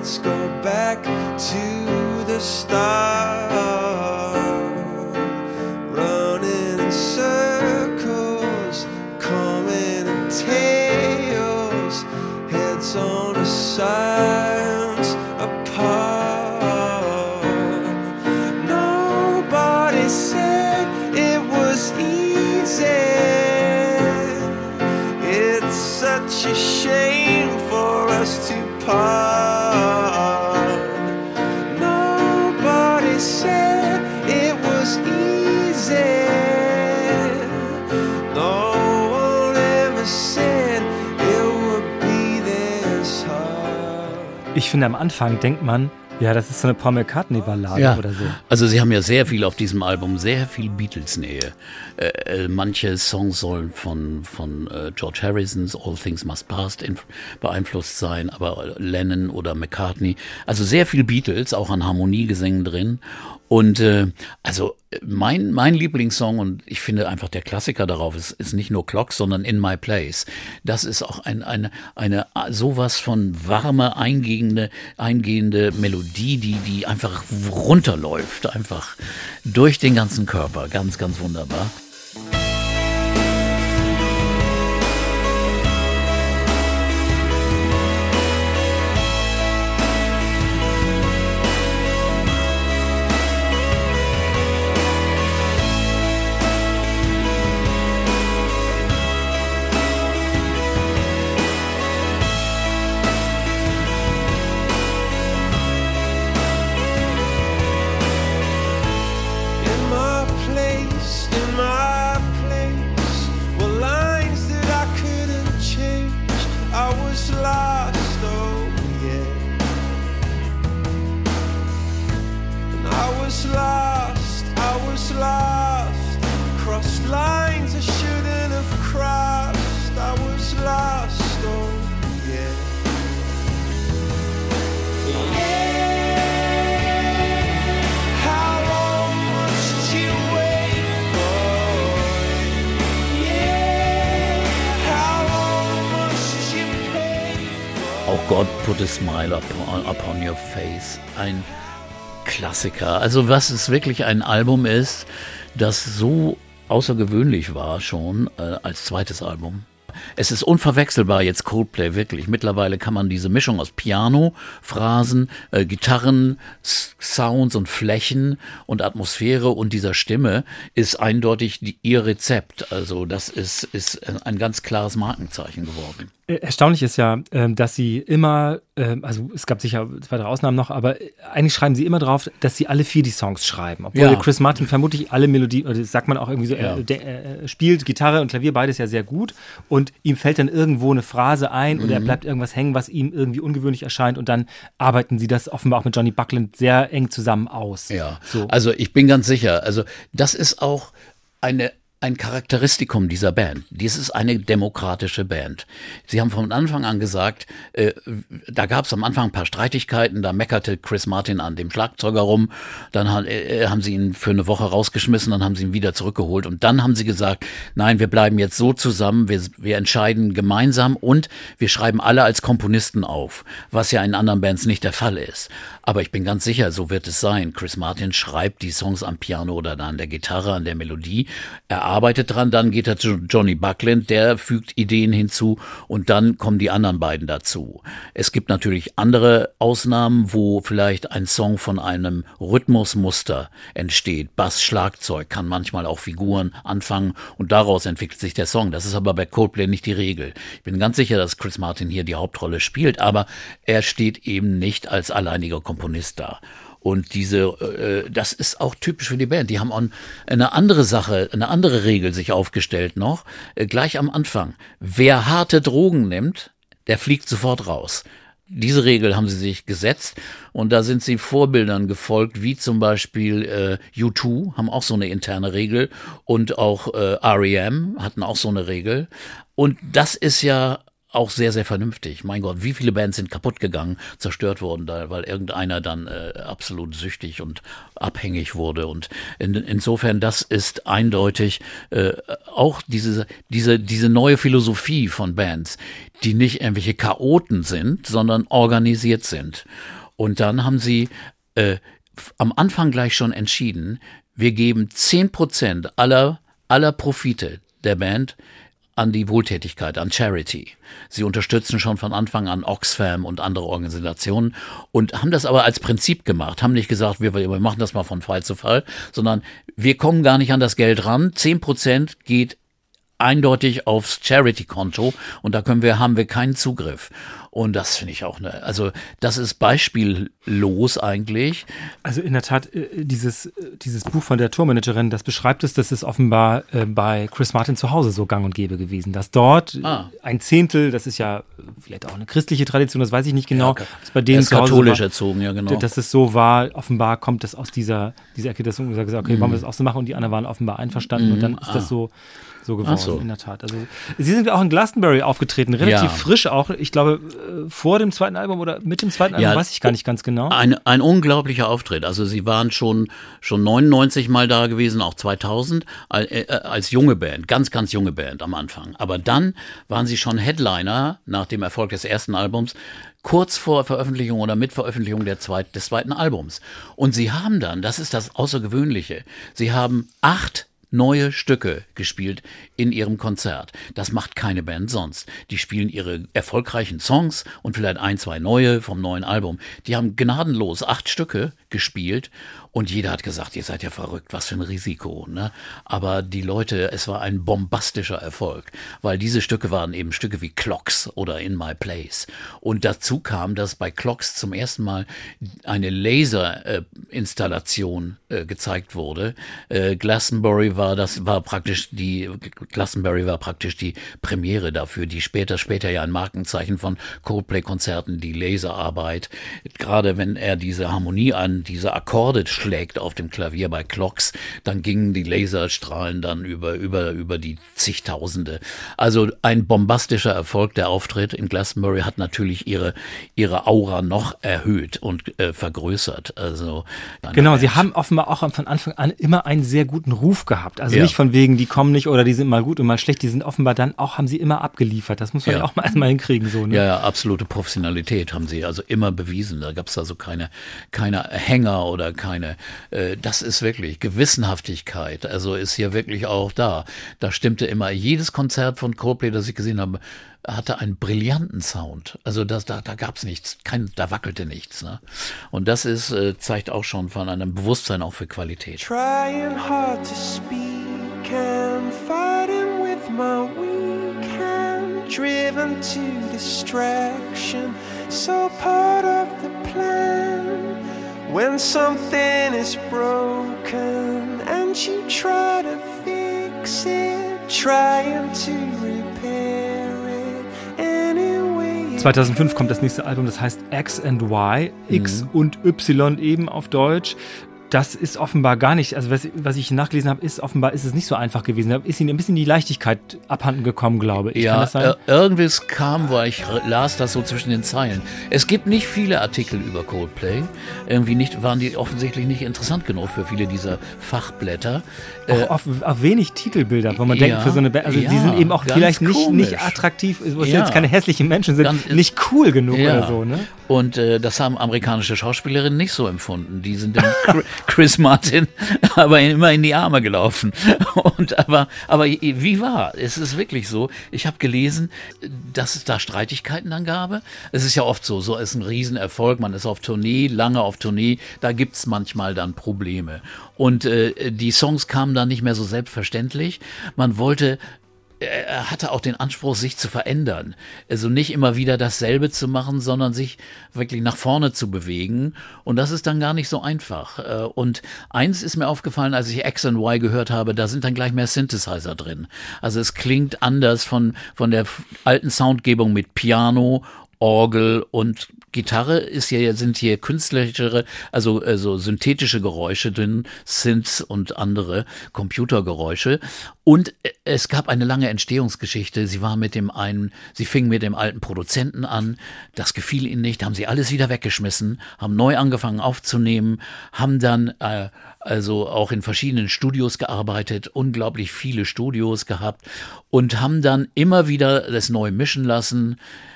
Let's go back to the start. Running in circles, coming in tails, heads on a science Ich finde, am Anfang denkt man, ja, das ist so eine Paul McCartney-Ballade oder so. Also sie haben ja sehr viel auf diesem Album, sehr viel Beatles-Nähe. Äh, äh, manche Songs sollen von, von äh, George Harrisons All Things Must Pass inf- beeinflusst sein, aber Lennon oder McCartney. Also sehr viel Beatles, auch an Harmoniegesängen drin. Und äh, also mein, mein Lieblingssong, und ich finde einfach der Klassiker darauf ist, ist nicht nur Clocks, sondern In My Place. Das ist auch ein, eine, eine sowas von warme, eingehende, eingehende Melodie, die, die einfach runterläuft, einfach durch den ganzen Körper. Ganz, ganz wunderbar. Also was es wirklich ein Album ist, das so außergewöhnlich war schon äh, als zweites Album. Es ist unverwechselbar jetzt Coldplay wirklich. Mittlerweile kann man diese Mischung aus Piano, Phrasen, äh, Gitarren, S Sounds und Flächen und Atmosphäre und dieser Stimme ist eindeutig die, ihr Rezept. Also das ist, ist ein ganz klares Markenzeichen geworden. Äh, Erstaunlich ist ja, ähm, dass sie immer, ähm, also es gab sicher zwei, drei Ausnahmen noch, aber äh, eigentlich schreiben sie immer drauf, dass sie alle vier die Songs schreiben. Obwohl Ja. Chris Martin vermutlich alle Melodien, oder das sagt man auch irgendwie so, Ja. äh, der, äh, spielt Gitarre und Klavier beides ja sehr gut und ihm fällt dann irgendwo eine Phrase ein oder Mhm. er bleibt irgendwas hängen, was ihm irgendwie ungewöhnlich erscheint und dann arbeiten sie das offenbar auch mit Johnny Buckland sehr eng zusammen aus. Ja, So. also ich bin ganz sicher, also das ist auch eine ein Charakteristikum dieser Band. Dies ist eine demokratische Band. Sie haben von Anfang an gesagt, äh, da gab es am Anfang ein paar Streitigkeiten, da meckerte Chris Martin an dem Schlagzeuger rum, dann äh, haben sie ihn für eine Woche rausgeschmissen, dann haben sie ihn wieder zurückgeholt und dann haben sie gesagt, nein, wir bleiben jetzt so zusammen, wir, wir entscheiden gemeinsam und wir schreiben alle als Komponisten auf, was ja in anderen Bands nicht der Fall ist. Aber ich bin ganz sicher, so wird es sein. Chris Martin schreibt die Songs am Piano oder an der Gitarre, an der Melodie. Er arbeitet dran, dann geht er zu Johnny Buckland, der fügt Ideen hinzu und dann kommen die anderen beiden dazu. Es gibt natürlich andere Ausnahmen, wo vielleicht ein Song von einem Rhythmusmuster entsteht. Bass, Schlagzeug kann manchmal auch Figuren anfangen und daraus entwickelt sich der Song. Das ist aber bei Coldplay nicht die Regel. Ich bin ganz sicher, dass Chris Martin hier die Hauptrolle spielt, aber er steht eben nicht als alleiniger Komponist da. Und diese, äh, das ist auch typisch für die Band. Die haben auch eine andere Sache, eine andere Regel sich aufgestellt noch, äh, gleich am Anfang. Wer harte Drogen nimmt, der fliegt sofort raus. Diese Regel haben sie sich gesetzt und da sind sie Vorbildern gefolgt, wie zum Beispiel äh, U2 haben auch so eine interne Regel und auch äh, REM hatten auch so eine Regel. Und das ist ja auch sehr, sehr vernünftig. Mein Gott, wie viele Bands sind kaputt gegangen, zerstört worden, weil irgendeiner dann äh, absolut süchtig und abhängig wurde. Und in, insofern, das ist eindeutig äh, auch diese, diese, diese neue Philosophie von Bands, die nicht irgendwelche Chaoten sind, sondern organisiert sind. Und dann haben sie äh, am Anfang gleich schon entschieden, wir geben zehn Prozent aller, aller Profite der Band an die Wohltätigkeit, an Charity. Sie unterstützen schon von Anfang an Oxfam und andere Organisationen und haben das aber als Prinzip gemacht, haben nicht gesagt, wir, wir machen das mal von Fall zu Fall, sondern wir kommen gar nicht an das Geld ran. Zehn Prozent geht eindeutig aufs Charity-Konto und da können wir, haben wir keinen Zugriff. Und das finde ich auch eine, also das ist beispiellos eigentlich. Also in der Tat, äh, dieses, äh, dieses Buch von der Tourmanagerin, das beschreibt es, das ist offenbar äh, bei Chris Martin zu Hause so gang und gäbe gewesen, dass dort ah. ein Zehntel, das ist ja vielleicht auch eine christliche Tradition, das weiß ich nicht genau, ja, ist bei denen ist katholisch war, erzogen, ja genau. Dass es so war, offenbar kommt es aus dieser, dieser Ecke, dass man gesagt okay, mhm. wollen wir das auch so machen und die anderen waren offenbar einverstanden mhm. und dann ist ah. das so so geworden, so. in der Tat. Also, Sie sind auch in Glastonbury aufgetreten, relativ ja. frisch auch. Ich glaube, äh, vor dem zweiten Album oder mit dem zweiten Album, weiß ich gar nicht ganz genau. Ein, ein unglaublicher Auftritt. Also Sie waren schon, schon 99 Mal da gewesen, auch 2000, äh, als junge Band, ganz, ganz junge Band am Anfang. Aber dann waren Sie schon Headliner nach dem Erfolg des ersten Albums kurz vor Veröffentlichung oder mit Veröffentlichung der zweit, des zweiten Albums. Und sie haben dann, das ist das Außergewöhnliche, sie haben acht neue Stücke gespielt in ihrem Konzert. Das macht keine Band sonst. Die spielen ihre erfolgreichen Songs und vielleicht ein, zwei neue vom neuen Album. Die haben gnadenlos acht Stücke gespielt und jeder hat gesagt, ihr seid ja verrückt, was für ein Risiko. Ne? Aber die Leute, es war ein bombastischer Erfolg, weil diese Stücke waren eben Stücke wie Clocks oder In My Place. Und dazu kam, dass bei Clocks zum ersten Mal eine Laserinstallation äh, äh, gezeigt wurde. Äh, Glastonbury war das war praktisch die Glastonbury war praktisch die Premiere dafür, die später später ja ein Markenzeichen von Coldplay-Konzerten, die Laserarbeit. Gerade wenn er diese Harmonie an diese Akkorde schlägt auf dem Klavier bei Clocks, dann gingen die Laserstrahlen dann über, über, über die zigtausende. Also ein bombastischer Erfolg. Der Auftritt in Glastonbury hat natürlich ihre, ihre Aura noch erhöht und äh, vergrößert. Also, genau, sie haben offenbar auch von Anfang an immer einen sehr guten Ruf gehabt. Also ja. nicht von wegen, die kommen nicht oder die sind mal gut und mal schlecht. Die sind offenbar dann auch, haben sie immer abgeliefert. Das muss man ja, ja auch mal erstmal hinkriegen. So, ne? ja, ja, absolute Professionalität haben sie also immer bewiesen. Da gab es also keine, keine Hänger oder keine äh, das ist wirklich Gewissenhaftigkeit. Also ist hier wirklich auch da. Da stimmte immer jedes Konzert von Coldplay, das ich gesehen habe, hatte einen brillanten Sound. Also das, da, da gab es nichts, kein, da wackelte nichts. Ne? Und das ist, äh, zeigt auch schon von einem Bewusstsein auch für Qualität. Trying hard to speak and fighting with my weak hand, driven to distraction, so part of the plan. When something is broken and you try to fix it, trying to repair it anyway. 2005 kommt das nächste Album, das heißt X and Y, X mhm. und Y eben auf Deutsch. Das ist offenbar gar nicht, also was, was ich nachgelesen habe, ist offenbar ist es nicht so einfach gewesen. Da ist ihnen ein bisschen die Leichtigkeit abhanden gekommen, glaube ich. Ja, das sein? ir- irgendwas kam, weil ich las das so zwischen den Zeilen. Es gibt nicht viele Artikel über Coldplay. Irgendwie nicht, waren die offensichtlich nicht interessant genug für viele dieser Fachblätter. Äh, auf, auf wenig Titelbilder, wo man ja, denkt, für so eine Band, also ja, die sind eben auch vielleicht nicht, komisch. nicht attraktiv, wo es Ja. jetzt keine hässlichen Menschen sind, Ganz- nicht cool genug oder so, ne? Und äh, das haben amerikanische Schauspielerinnen nicht so empfunden. Die sind [laughs] Chris Martin [laughs] aber immer in die Arme gelaufen. [laughs] Und aber, aber wie war? Es ist wirklich so. Ich habe gelesen, dass es da Streitigkeiten dann gab. Es ist ja oft so, so ist ein Riesenerfolg. Man ist auf Tournee, lange auf Tournee. Da gibt's manchmal dann Probleme. Und äh, die Songs kamen dann nicht mehr so selbstverständlich. Man wollte er hatte auch den Anspruch, sich zu verändern. Also nicht immer wieder dasselbe zu machen, sondern sich wirklich nach vorne zu bewegen. Und das ist dann gar nicht so einfach. Äh, Und eins ist mir aufgefallen, als ich X and Y gehört habe, da sind dann gleich mehr Synthesizer drin. Also es klingt anders von, von der alten Soundgebung mit Piano, Orgel und Gitarre ist hier, sind hier künstlerischere, also, also synthetische Geräusche drin, Synths und andere Computergeräusche. Und es gab eine lange Entstehungsgeschichte. Sie war mit dem einen, sie fing mit dem alten Produzenten an. Das gefiel ihnen nicht, haben sie alles wieder weggeschmissen, haben neu angefangen aufzunehmen, haben dann äh, also auch in verschiedenen Studios gearbeitet, unglaublich viele Studios gehabt und haben dann immer wieder das neu mischen lassen äh,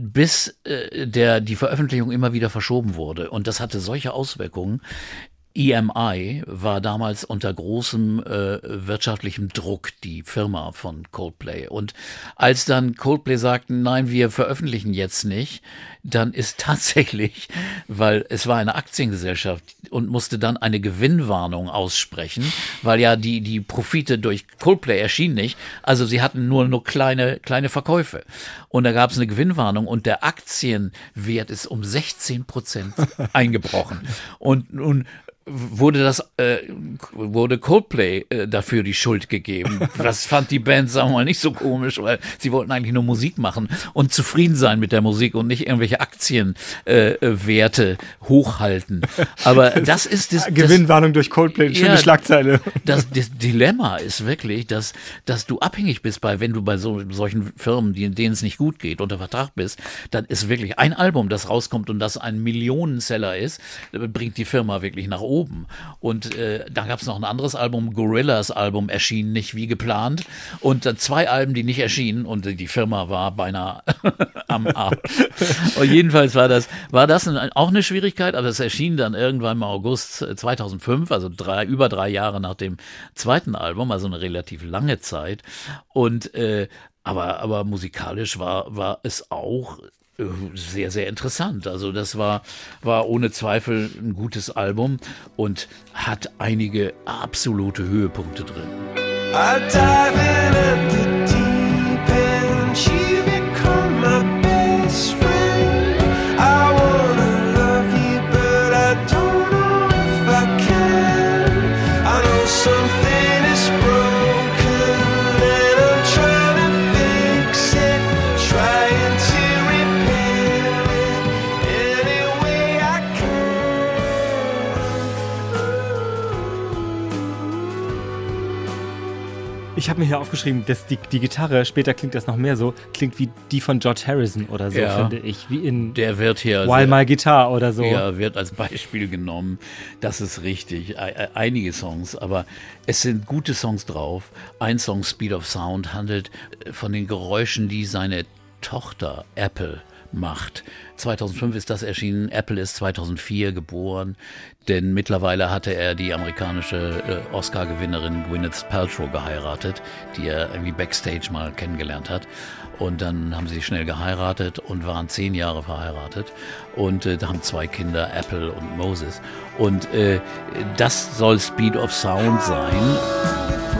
bis äh, der, die Veröffentlichung immer wieder verschoben wurde. Und das hatte solche Auswirkungen. EMI war damals unter großem äh, wirtschaftlichem Druck, die Firma von Coldplay. Und als dann Coldplay sagten, nein, wir veröffentlichen jetzt nicht, dann ist [laughs] tatsächlich, weil es war eine Aktiengesellschaft und musste dann eine Gewinnwarnung aussprechen, weil ja die, die Profite durch Coldplay erschienen nicht. Also sie hatten nur, nur kleine, kleine Verkäufe. Und da gab es eine Gewinnwarnung und der Aktienwert ist um 16 Prozent [laughs] eingebrochen. Und nun wurde das äh, wurde Coldplay äh, dafür die Schuld gegeben. Das fand die Band sagen wir mal nicht so komisch, weil sie wollten eigentlich nur Musik machen und zufrieden sein mit der Musik und nicht irgendwelche Aktienwerte äh, Werte hochhalten. Aber [laughs] das ist das, das Gewinnwarnung durch Coldplay, schöne Ja. Schlagzeile. das, das Dilemma ist wirklich, dass, dass du abhängig bist bei, wenn du bei so, solchen Firmen, die, denen es nicht gut geht, unter Vertrag bist, dann ist wirklich ein Album, das rauskommt und das ein Millionenseller ist, bringt die Firma wirklich nach oben. Und äh, da gab es noch ein anderes Album, Gorillas Album erschien nicht wie geplant und dann zwei Alben, die nicht erschienen und die Firma war beinahe [laughs] am Arsch. Und jedenfalls war das, war das auch eine Schwierigkeit, aber es erschien dann irgendwann im August 2005, also drei, über drei Jahre nach dem zweiten Album, also eine relativ lange Zeit. Und äh, aber, aber musikalisch war, war es auch äh, sehr, sehr interessant. Also das war, war ohne Zweifel ein gutes Album und hat einige absolute Höhepunkte drin. Ich habe mir hier aufgeschrieben, dass die, die Gitarre, später klingt das noch mehr so, klingt wie die von George Harrison oder so, Ja. finde ich. Wie in Der wird hier While sehr- My Guitar oder so. Ja, wird als Beispiel genommen. Das ist richtig. Einige Songs, aber es sind gute Songs drauf. Ein Song, Speed of Sound, handelt äh, von den Geräuschen, die seine Tochter Apple macht. 2005 ist das erschienen. Apple ist 2004 geboren, denn mittlerweile hatte er die amerikanische äh, Oscar-Gewinnerin Gwyneth Paltrow geheiratet, die er irgendwie backstage mal kennengelernt hat. Und dann haben sie schnell geheiratet und waren zehn Jahre verheiratet und äh, haben zwei Kinder, Apple und Moses. Und äh, das soll Speed of Sound sein.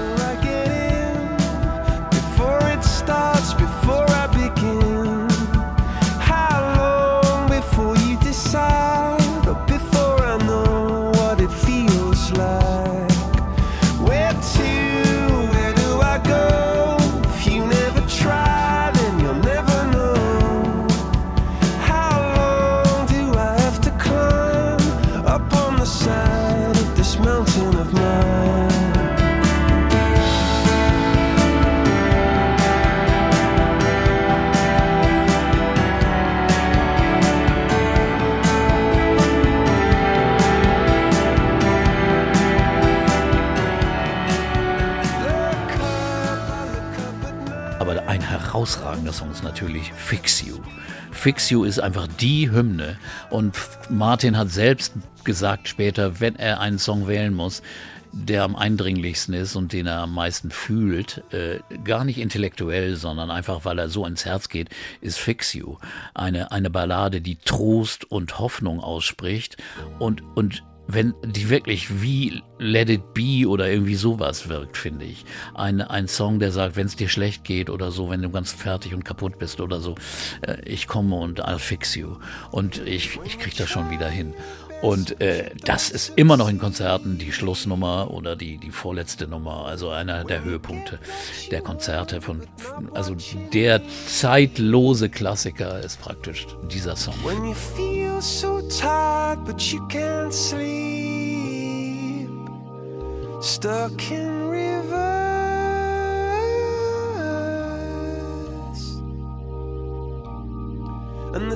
Natürlich Fix You. Fix You ist einfach die Hymne und Martin hat selbst gesagt später, wenn er einen Song wählen muss, der am eindringlichsten ist und den er am meisten fühlt, äh, gar nicht intellektuell, sondern einfach, weil er so ins Herz geht, ist Fix You. Eine, eine Ballade, die Trost und Hoffnung ausspricht und, und wenn die wirklich wie Let It Be oder irgendwie sowas wirkt, finde ich. Ein, ein Song, der sagt, wenn es dir schlecht geht oder so, wenn du ganz fertig und kaputt bist oder so, äh, ich komme und I'll fix you. Und ich, ich krieg das schon wieder hin. Und äh, das ist immer noch in Konzerten die Schlussnummer oder die, die vorletzte Nummer, also einer der Höhepunkte der Konzerte von, also der zeitlose Klassiker ist praktisch dieser Song. When you feel so tired but you can't sleep, stuck in reverse,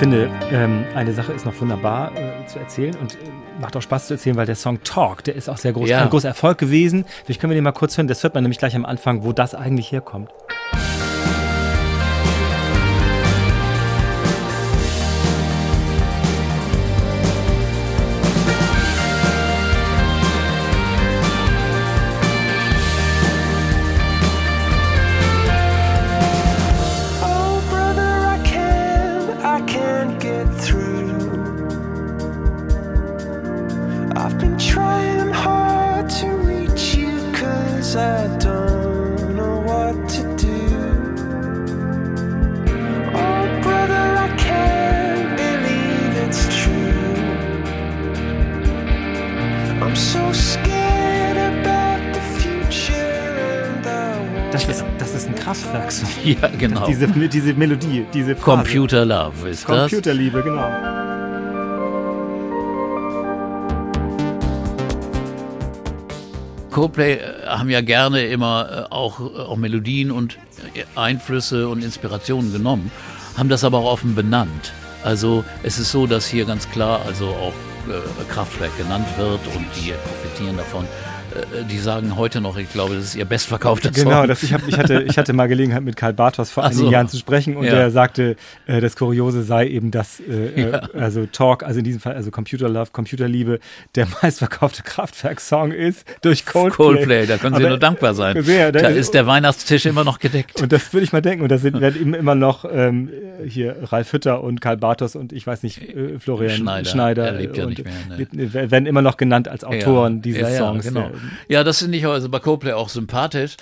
finde, ähm, eine Sache ist noch wunderbar äh, zu erzählen und äh, macht auch Spaß zu erzählen, weil der Song Talk, der ist auch sehr groß, Ja. ein großer Erfolg gewesen. Vielleicht können wir den mal kurz hören. Das hört man nämlich gleich am Anfang, wo das eigentlich herkommt. Genau. Diese, diese Melodie, diese Phrase. Computer Love ist das. Computerliebe, genau. Coldplay äh, haben ja gerne immer äh, auch, äh, auch Melodien und Einflüsse und Inspirationen genommen, haben das aber auch offen benannt. Also es ist so, dass hier ganz klar also auch Kraftwerk genannt wird und die profitieren davon. Äh, die sagen heute noch, ich glaube, das ist ihr bestverkaufter Song. Genau, das, ich, hab, ich, hatte, ich hatte mal Gelegenheit, mit Karl Bartos vor Ach einigen so. Jahren zu sprechen und Ja. der sagte, äh, das Kuriose sei eben, dass äh, Ja. äh, also Talk, also in diesem Fall, also Computer Love, Computerliebe, der [laughs] meistverkaufte Kraftwerk-Song ist durch Coldplay. Coldplay, da können Sie Aber- nur dankbar sein. Sehr, da da- ist der Weihnachtstisch immer noch gedeckt. Und das würde ich mal denken. Und da sind, werden eben immer noch ähm, hier Ralf Hütter und Karl Bartos und ich weiß nicht, äh, Florian Schneider. Schneider. Er lebt ja nicht mehr, ne. äh, werden immer noch genannt als Autoren ja. dieses ja, ja, Songs. Genau. Ja. Ja, das finde ich also bei Coldplay auch sympathisch.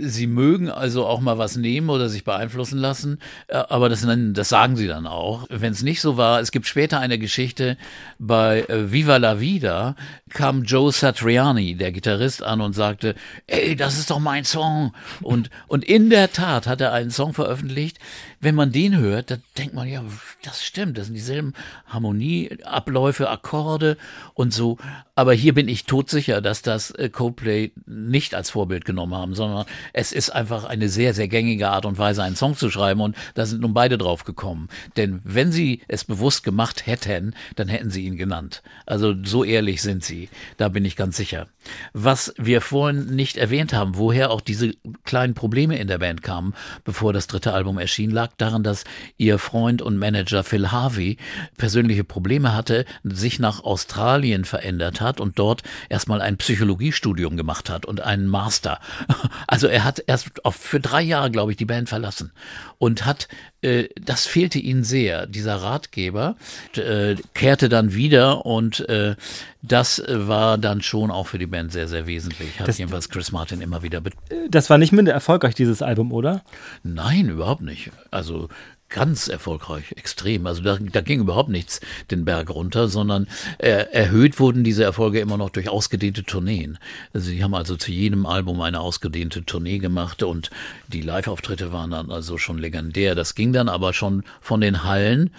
Sie mögen also auch mal was nehmen oder sich beeinflussen lassen, äh, aber das, das sagen sie dann auch. Wenn es nicht so war, es gibt später eine Geschichte bei äh, Viva la Vida, kam Joe Satriani, der Gitarrist, an und sagte, ey, das ist doch mein Song. Und, und in der Tat hat er einen Song veröffentlicht. Wenn man den hört, dann denkt man, ja, das stimmt, das sind dieselben Harmonieabläufe, Akkorde und so. Aber hier bin ich todsicher, dass das äh, Coldplay nicht als Vorbild genommen haben, sondern es ist einfach eine sehr, sehr gängige Art und Weise, einen Song zu schreiben und da sind nun beide drauf gekommen. Denn wenn sie es bewusst gemacht hätten, dann hätten sie ihn genannt. Also so ehrlich sind sie, da bin ich ganz sicher. Was wir vorhin nicht erwähnt haben, woher auch diese kleinen Probleme in der Band kamen, bevor das dritte Album erschien, lag daran, dass ihr Freund und Manager Phil Harvey persönliche Probleme hatte, sich nach Australien verändert hat und dort erstmal ein Psychologiestudium gemacht hat und einen Master. [laughs] Also er hat erst für drei Jahre, glaube ich, die Band verlassen. und hat, äh, das fehlte ihnen sehr. Dieser Ratgeber äh, kehrte dann wieder und äh, das war dann schon auch für die Band sehr, sehr wesentlich. Hat Das- jedenfalls Chris Martin immer wieder. bet- Das war nicht minder erfolgreich, dieses Album, oder? Nein, überhaupt nicht. Also ganz erfolgreich, extrem. Also da, da ging überhaupt nichts den Berg runter, sondern äh, erhöht wurden diese Erfolge immer noch durch ausgedehnte Tourneen. Also sie haben also zu jedem Album eine ausgedehnte Tournee gemacht und die Live-Auftritte waren dann also schon legendär. Das ging dann aber schon von den Hallen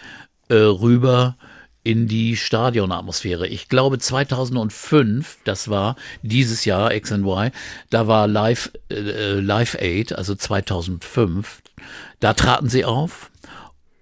äh, rüber in die Stadionatmosphäre. Ich glaube 2005, das war dieses Jahr XY, da war Live äh, Live Aid, also 2005, da traten sie auf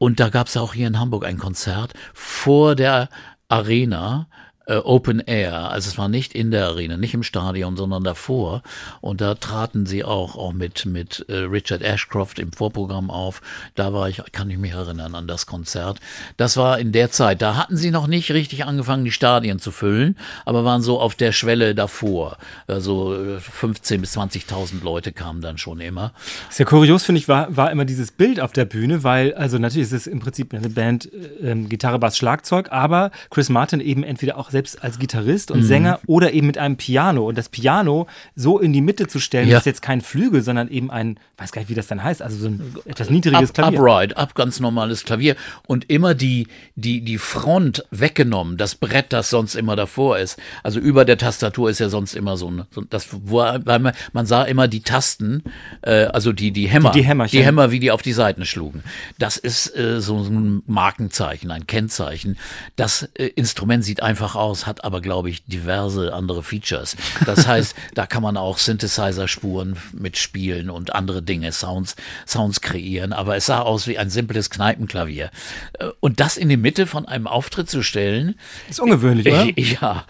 und da gab es auch hier in Hamburg ein Konzert vor der Arena. Äh, Open Air, also es war nicht in der Arena, nicht im Stadion, sondern davor. Und da traten sie auch, auch mit, mit äh, Richard Ashcroft im Vorprogramm auf. Da war ich, kann ich mich erinnern an das Konzert. Das war in der Zeit. Da hatten sie noch nicht richtig angefangen, die Stadien zu füllen, aber waren so auf der Schwelle davor. Also äh, 15.000 bis 20.000 Leute kamen dann schon immer. Sehr kurios, finde ich, war, war immer dieses Bild auf der Bühne, weil, also natürlich ist es im Prinzip eine Band äh, Gitarre, Bass, Schlagzeug, aber Chris Martin eben entweder auch selbst als Gitarrist Mhm. und Sänger oder eben mit einem Piano. Und das Piano so in die Mitte zu stellen, Ja. ist jetzt kein Flügel, sondern eben ein, weiß gar nicht, wie das dann heißt, also so ein etwas niedriges Up, Klavier. upright, ab ganz normales Klavier und immer die, die, die Front weggenommen, das Brett, das sonst immer davor ist. Also über der Tastatur ist ja sonst immer so ein, so, das, man, man sah immer die Tasten, äh, also die, die Hämmer, Die- die Hämmerchen. die Hämmer, wie die auf die Seiten schlugen. Das ist äh, so ein Markenzeichen, ein Kennzeichen. Das äh, Instrument sieht einfach aus, hat aber, glaube ich, diverse andere Features. Das [laughs] heißt, da kann man auch Synthesizer-Spuren mitspielen und andere Dinge, Sounds, Sounds kreieren. Aber es sah aus wie ein simples Kneipenklavier. Äh, Und das in die Mitte von einem Auftritt zu stellen, Ist ungewöhnlich, oder? [laughs] ja,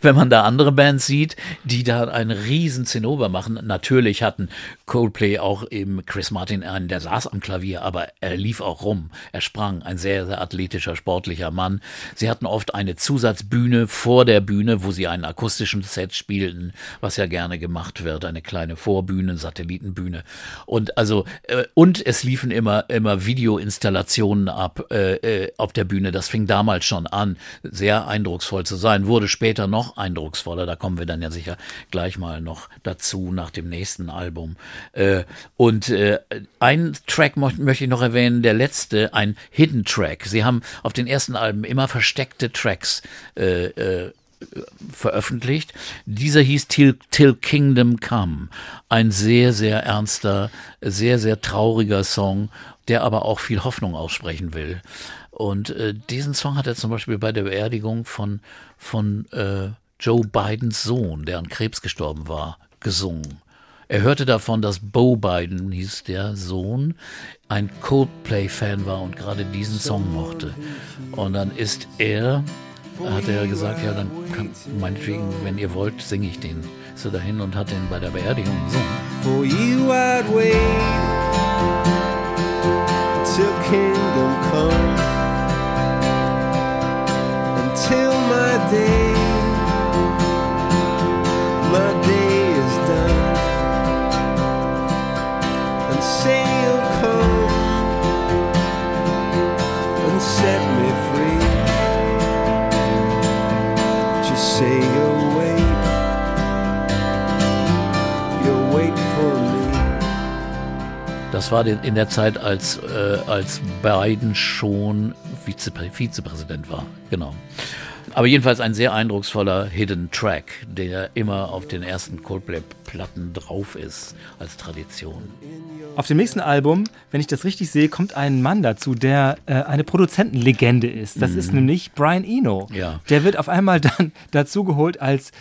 wenn man da andere Bands sieht, die da einen riesen Zinnober machen. Natürlich hatten Coldplay auch eben Chris Martin einen, der saß am Klavier, aber er lief auch rum. Er sprang, ein sehr, sehr athletischer, sportlicher Mann. Sie hatten oft eine Zusatzbühne vor der Bühne, wo sie einen akustischen Set spielten, was ja gerne gemacht wird, eine kleine Vorbühne, Satellitenbühne. Und also, äh, und es liefen immer, immer Videoinstallationen ab äh, äh, auf der Bühne. Das fing damals schon an, sehr eindrucksvoll zu sein, wurde später noch eindrucksvoller. Da kommen wir dann ja sicher gleich mal noch dazu nach dem nächsten Album. Äh, und äh, einen Track mo möchte ich noch erwähnen, der letzte, ein Hidden Track. Sie haben auf den ersten Alben immer versteckte Tracks äh, äh, veröffentlicht. Dieser hieß Till, Till Kingdom Come. Ein sehr, sehr ernster, sehr, sehr trauriger Song, der aber auch viel Hoffnung aussprechen will. Und äh, diesen Song hat er zum Beispiel bei der Beerdigung von, von äh, Joe Bidens Sohn, der an Krebs gestorben war, gesungen. Er hörte davon, dass Bo Biden, hieß der Sohn, ein Coldplay-Fan war und gerade diesen Song mochte. Und dann ist er, hat er gesagt, ja, dann kann, meinetwegen, wenn ihr wollt, singe ich den. Ist er dahin und hat den bei der Beerdigung gesungen. For you I'd wait till kingdom come until my day, my day Das war in der Zeit, als, äh, als Biden schon Vize Vizepräsident war. Genau. Aber jedenfalls ein sehr eindrucksvoller Hidden Track, der immer auf den ersten Coldplay-Platten drauf ist, als Tradition. Auf dem nächsten Album, wenn ich das richtig sehe, kommt ein Mann dazu, der äh, eine Produzentenlegende ist. Das ist nämlich Brian Eno. Ja. Der wird auf einmal [laughs] dann dazugeholt als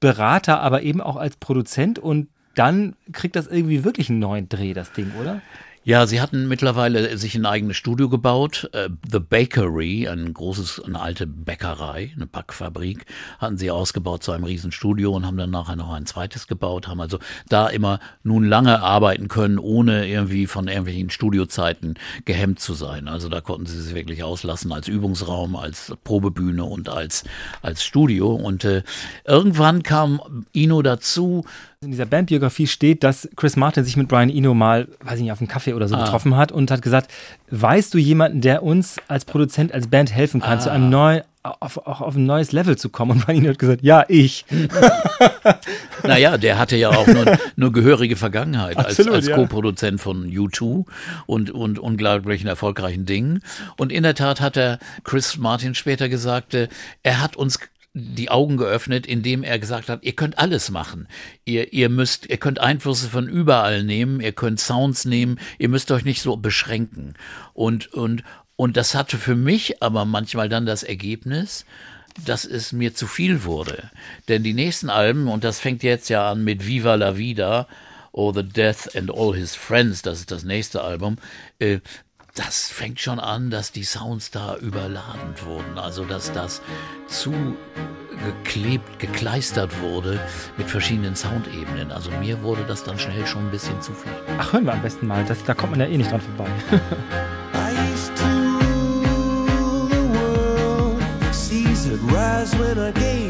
Berater, aber eben auch als Produzent und dann kriegt das irgendwie wirklich einen neuen Dreh, das Ding, oder? Ja, sie hatten mittlerweile sich ein eigenes Studio gebaut. Äh, The Bakery, ein großes, eine alte Bäckerei, eine Backfabrik, hatten sie ausgebaut zu einem riesen Studio und haben dann nachher noch ein zweites gebaut, haben also da immer nun lange arbeiten können, ohne irgendwie von irgendwelchen Studiozeiten gehemmt zu sein. Also da konnten sie sich wirklich auslassen als Übungsraum, als Probebühne und als, als Studio. Und äh, irgendwann kam Ino dazu, In dieser Bandbiografie steht, dass Chris Martin sich mit Brian Eno mal, weiß ich nicht, auf einen Kaffee Oder so getroffen hat und hat gesagt, weißt du jemanden, der uns als Produzent, als Band helfen kann, zu einem neuen, auf, auch auf ein neues Level zu kommen? Und Vanini hat gesagt, ja, ich. [laughs] Naja, der hatte ja auch nur, [laughs] nur gehörige Vergangenheit als, Absolut, als ja. Co-Produzent von U2 und, und unglaublichen erfolgreichen Dingen. Und in der Tat hat er Chris Martin später gesagt, äh, er hat uns die Augen geöffnet, indem er gesagt hat, ihr könnt alles machen. Ihr, ihr müsst, ihr könnt Einflüsse von überall nehmen, ihr könnt Sounds nehmen, ihr müsst euch nicht so beschränken. Und, und, und das hatte für mich aber manchmal dann das Ergebnis, dass es mir zu viel wurde. Denn die nächsten Alben, und das fängt jetzt ja an mit Viva la Vida or The Death and All His Friends, das ist das nächste Album, äh, das fängt schon an, dass die Sounds da überladen wurden. Also, dass das zu geklebt, gekleistert wurde mit verschiedenen Soundebenen. Also mir wurde das dann schnell schon ein bisschen zu viel. Ach, hören wir am besten mal. Das, da kommt man ja eh nicht dran vorbei. Rise when I gave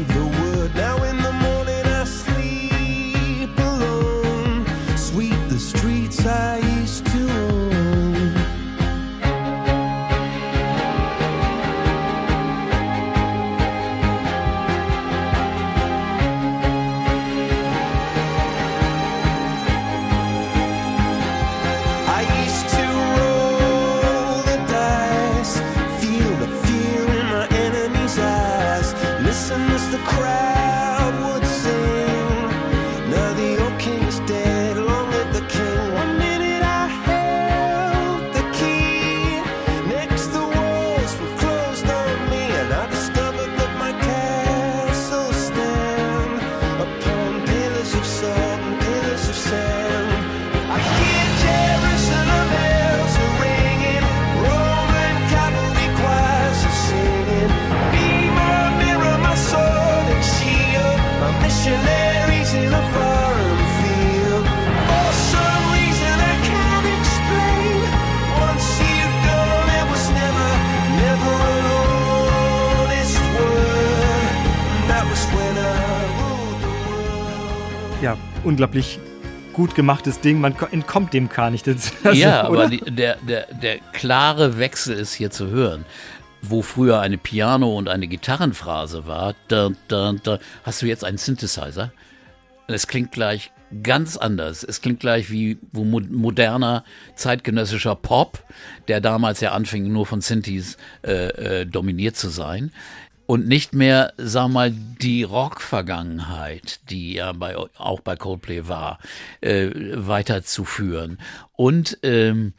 unglaublich gut gemachtes Ding. Man ko- entkommt dem gar nicht. Das, das, ja, aber die, der, der, der klare Wechsel ist hier zu hören. Wo früher eine Piano- und eine Gitarrenphrase war, da, da, da, hast du jetzt einen Synthesizer. Es klingt gleich ganz anders. Es klingt gleich wie moderner, zeitgenössischer Pop, der damals ja anfing, nur von Synthes äh, äh, dominiert zu sein. Und nicht mehr, sag mal, die Rock-Vergangenheit, die ja bei, auch bei Coldplay war, äh, weiterzuführen. Und ähm,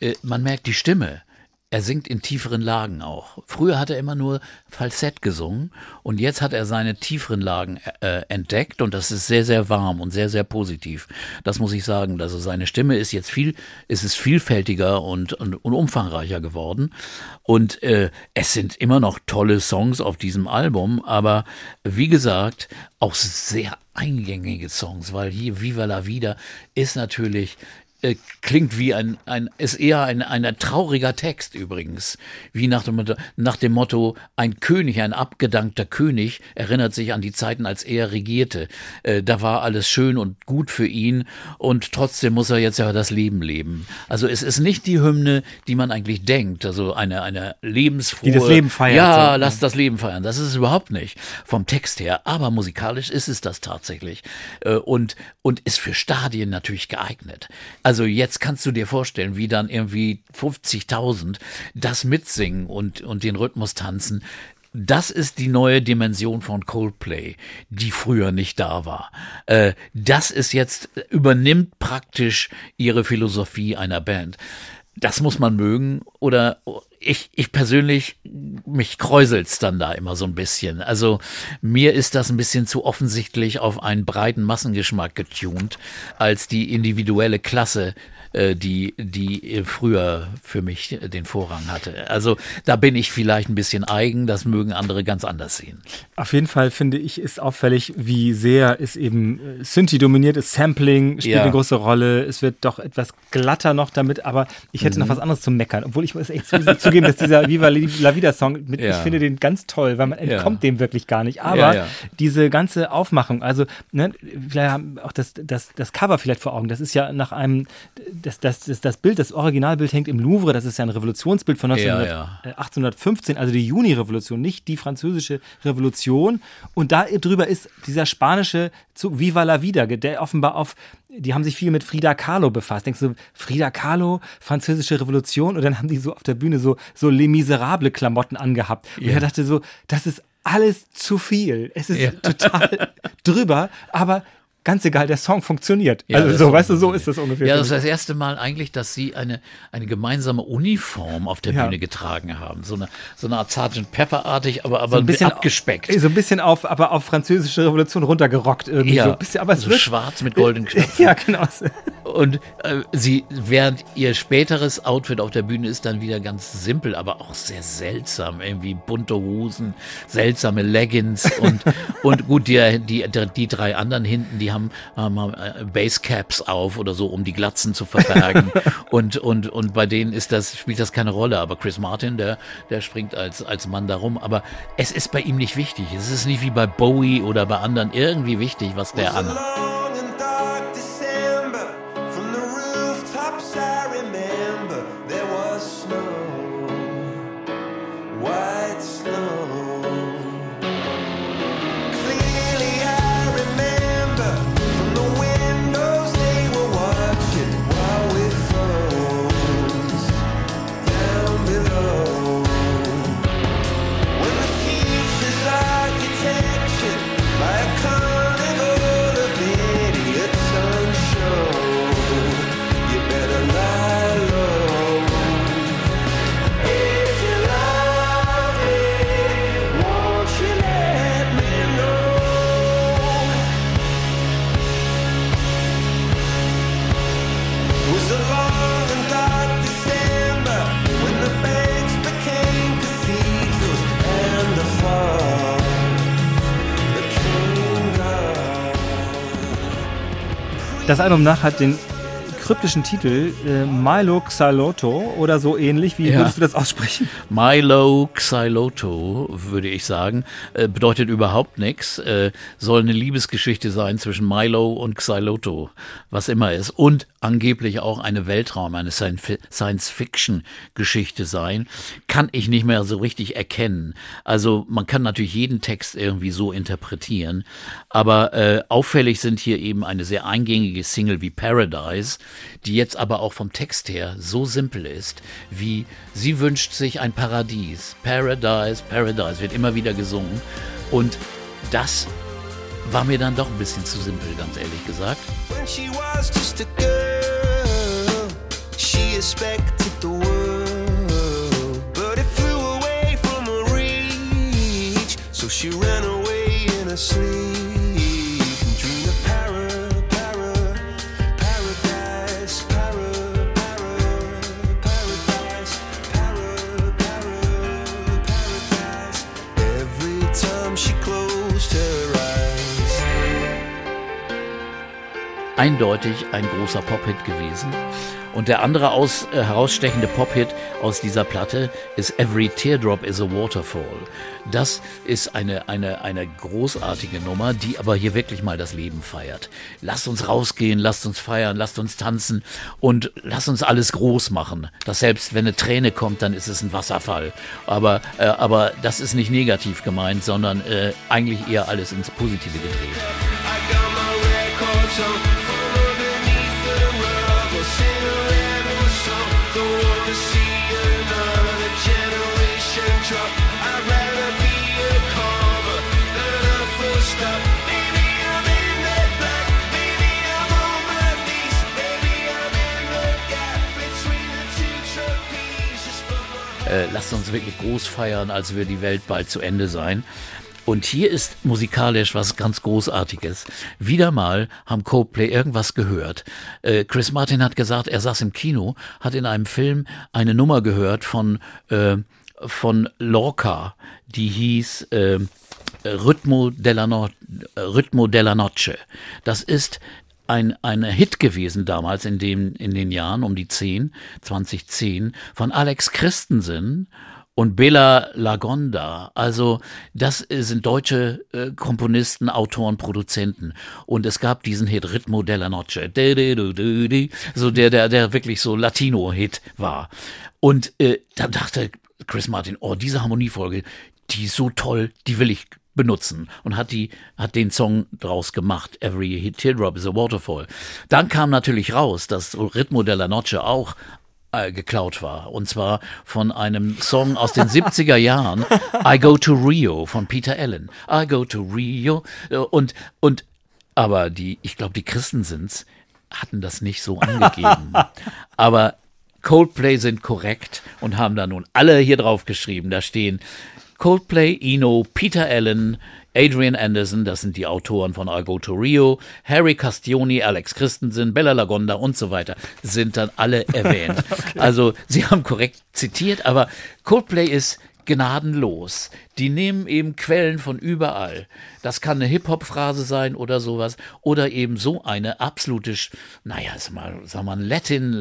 äh, man merkt die Stimme. Er singt in tieferen Lagen auch. Früher hat er immer nur Falsett gesungen und jetzt hat er seine tieferen Lagen äh, entdeckt und das ist sehr, sehr warm und sehr, sehr positiv. Das muss ich sagen. Also seine Stimme ist jetzt viel, ist es vielfältiger und, und, und umfangreicher geworden. Und äh, es sind immer noch tolle Songs auf diesem Album, aber wie gesagt, auch sehr eingängige Songs, weil hier Viva la Vida ist natürlich äh, klingt wie ein, ein ist eher ein, ein trauriger Text übrigens. Wie nach dem, Motto- nach dem Motto, ein König, ein abgedankter König erinnert sich an die Zeiten, als er regierte. Äh, da war alles schön und gut für ihn und trotzdem muss er jetzt ja das Leben leben. Also es ist nicht die Hymne, die man eigentlich denkt, also eine, eine lebensfrohe. Die das Leben feiert, Ja, so. lass das Leben feiern. Das ist es überhaupt nicht vom Text her, aber musikalisch ist es das tatsächlich Äh, und und ist für Stadien natürlich geeignet. Also jetzt kannst du dir vorstellen, wie dann irgendwie 50.000 das mitsingen und und den Rhythmus tanzen. Das ist die neue Dimension von Coldplay, die früher nicht da war. Äh, das ist jetzt, übernimmt praktisch ihre Philosophie einer Band. Das muss man mögen oder ich, ich persönlich, mich kräuselt's dann da immer so ein bisschen. Also mir ist das ein bisschen zu offensichtlich auf einen breiten Massengeschmack getunt, als die individuelle Klasse, die, die äh, früher für mich den Vorrang hatte. Also da bin ich vielleicht ein bisschen eigen, das mögen andere ganz anders sehen. Auf jeden Fall finde ich, ist auffällig, wie sehr es eben äh, Synthi dominiert ist. Sampling spielt Ja. eine große Rolle. Es wird doch etwas glatter noch damit, aber ich hätte Mhm. noch was anderes zu meckern. Obwohl ich muss echt zu- zugeben, dass dieser [laughs] Viva la Vida Song, mit, Ja. ich finde den ganz toll, weil man entkommt dem wirklich gar nicht. Aber Ja, ja. diese ganze Aufmachung, also ne, vielleicht haben auch das, das, das Cover vielleicht vor Augen. Das ist ja nach einem, das, das, das, das Bild, das Originalbild hängt im Louvre, das ist ja ein Revolutionsbild von 1900, Ja, äh, 1815, also die Juni-Revolution, nicht die französische Revolution. Und da drüber ist dieser spanische Zug Viva la Vida, der offenbar auf, die haben sich viel mit Frida Kahlo befasst. Denkst du, Frida Kahlo, französische Revolution? Und dann haben die so auf der Bühne so, so Les Miserables Klamotten angehabt. Und ich dachte so, das ist alles zu viel. Es ist Ja. total [laughs] drüber, aber ganz egal, der Song funktioniert. Ja, also so, weißt du, so ist das ungefähr. Ja, das ist das erste Mal eigentlich, dass sie eine, eine gemeinsame Uniform auf der Ja. Bühne getragen haben. So eine, so eine Art Sgt. Pepper-artig, aber, aber ein bisschen abgespeckt. So ein bisschen auf, aber auf französische Revolution runtergerockt irgendwie. ja, so ein bisschen, aber es so wird, schwarz mit goldenen [laughs] Knöpfen. Ja, genau. Und äh, sie, während ihr späteres Outfit auf der Bühne ist dann wieder ganz simpel, aber auch sehr seltsam. Irgendwie bunte Hosen, seltsame Leggings und, [laughs] und gut, die, die, die drei anderen hinten, die haben, haben äh, Basecaps auf oder so, um die Glatzen zu verbergen. [laughs] und, und, und bei denen ist das, spielt das keine Rolle. Aber Chris Martin, der, der springt als, als Mann da rum. Aber es ist bei ihm nicht wichtig. Es ist nicht wie bei Bowie oder bei anderen irgendwie wichtig, was der anhat. Das Album nach hat den kryptischen Titel äh, Milo Xaloto oder so ähnlich. Wie Ja. würdest du das aussprechen? Milo Xyloto, würde ich sagen, äh, bedeutet überhaupt nichts. Äh, soll eine Liebesgeschichte sein zwischen Milo und Xyloto, was immer ist. Und angeblich auch eine Weltraum, eine Sci- Science-Fiction-Geschichte sein. Kann ich nicht mehr so richtig erkennen. Also man kann natürlich jeden Text irgendwie so interpretieren. Aber äh, auffällig sind hier eben eine sehr eingängige Single wie Paradise, die jetzt aber auch vom Text her so simpel ist, wie sie wünscht sich ein Paradies. Paradise, Paradise wird immer wieder gesungen. Und das war mir dann doch ein bisschen zu simpel, ganz ehrlich gesagt. When she was just a girl, she expected the world, but it flew away from her reach. So she ran away in her sleep eindeutig ein großer Pop-Hit gewesen. Und der andere aus, äh, herausstechende Pop-Hit aus dieser Platte ist Every Teardrop is a Waterfall. Das ist eine, eine, eine großartige Nummer, die aber hier wirklich mal das Leben feiert. Lasst uns rausgehen, lasst uns feiern, lasst uns tanzen und lasst uns alles groß machen. Dass selbst wenn eine Träne kommt, dann ist es ein Wasserfall. Aber, äh, aber das ist nicht negativ gemeint, sondern äh, eigentlich eher alles ins Positive gedreht. Äh, lasst uns wirklich groß feiern, als würde die Welt bald zu Ende sein. Und hier ist musikalisch was ganz Großartiges. Wieder mal haben Coldplay irgendwas gehört. Äh, Chris Martin hat gesagt, er saß im Kino, hat in einem Film eine Nummer gehört von, äh, von Lorca, die hieß äh, Ritmo della, no Ritmo della Noche. Das ist ein, ein Hit gewesen damals in, dem, in den Jahren um die 10, 2010 von Alex Christensen und Bela Lagonda. Also das sind deutsche äh, Komponisten, Autoren, Produzenten. Und es gab diesen Hit Ritmo della Noche, so der, der, der wirklich so Latino-Hit war. Und äh, dann dachte Chris Martin, oh, diese Harmoniefolge, die ist so toll, die will ich benutzen und hat die hat den Song draus gemacht Every Teardrop is a Waterfall. Dann kam natürlich raus, dass Ritmo della Noche auch äh, geklaut war. Und zwar von einem Song aus den 70er Jahren, [laughs] I Go to Rio von Peter Allen. I Go to Rio. Äh, Und, und, aber die, ich glaube, die Christen sind's, hatten das nicht so angegeben. [laughs] aber Coldplay sind korrekt und haben da nun alle hier drauf geschrieben. Da stehen Coldplay, Eno, Peter Allen, Adrian Anderson, das sind die Autoren von I Go to Rio, Harry Castioni, Alex Christensen, Bella Lagonda und so weiter, sind dann alle erwähnt. [laughs] Also sie haben korrekt zitiert, aber Coldplay ist gnadenlos. Die nehmen eben Quellen von überall. Das kann eine Hip-Hop-Phrase sein oder sowas. Oder eben so eine absolute, naja, sag mal, sag mal, Latin,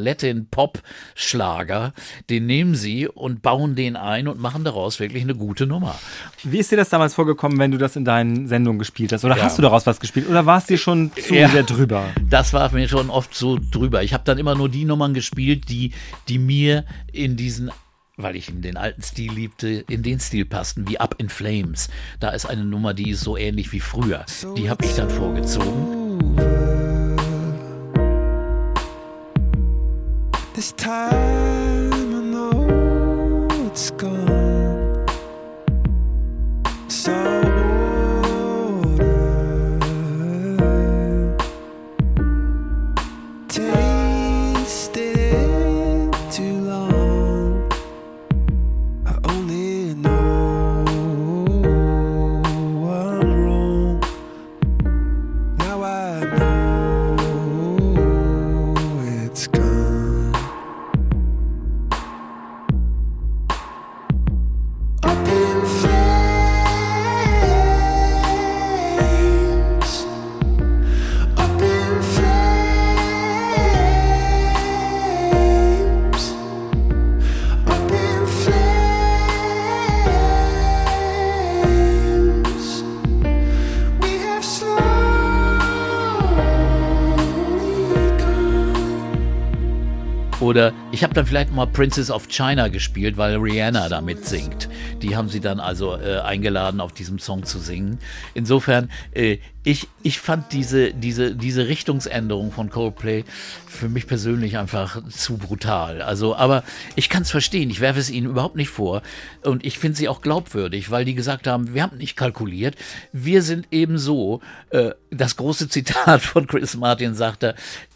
Latin-Pop-Schlager. Den nehmen sie und bauen den ein und machen daraus wirklich eine gute Nummer. Wie ist dir das damals vorgekommen, wenn du das in deinen Sendungen gespielt hast? Oder Ja. hast du daraus was gespielt? Oder war es dir schon zu Ja. sehr drüber? Das war mir schon oft so drüber. Ich habe dann immer nur die Nummern gespielt, die, die mir in diesen weil ich den alten Stil liebte, in den Stil passten, wie Up in Flames. Da ist eine Nummer, die ist so ähnlich wie früher. Die habe ich dann vorgezogen. This time I know it's gone. Salt Oder ich habe dann vielleicht mal Princess of China gespielt, weil Rihanna da mitsingt. Die haben sie dann also äh, eingeladen, auf diesem Song zu singen. Insofern, äh, ich, ich fand diese, diese, diese Richtungsänderung von Coldplay für mich persönlich einfach zu brutal. Also, aber ich kann es verstehen. Ich werfe es ihnen überhaupt nicht vor. Und ich finde sie auch glaubwürdig, weil die gesagt haben, wir haben nicht kalkuliert. Wir sind eben so. Äh, das große Zitat von Chris Martin sagte,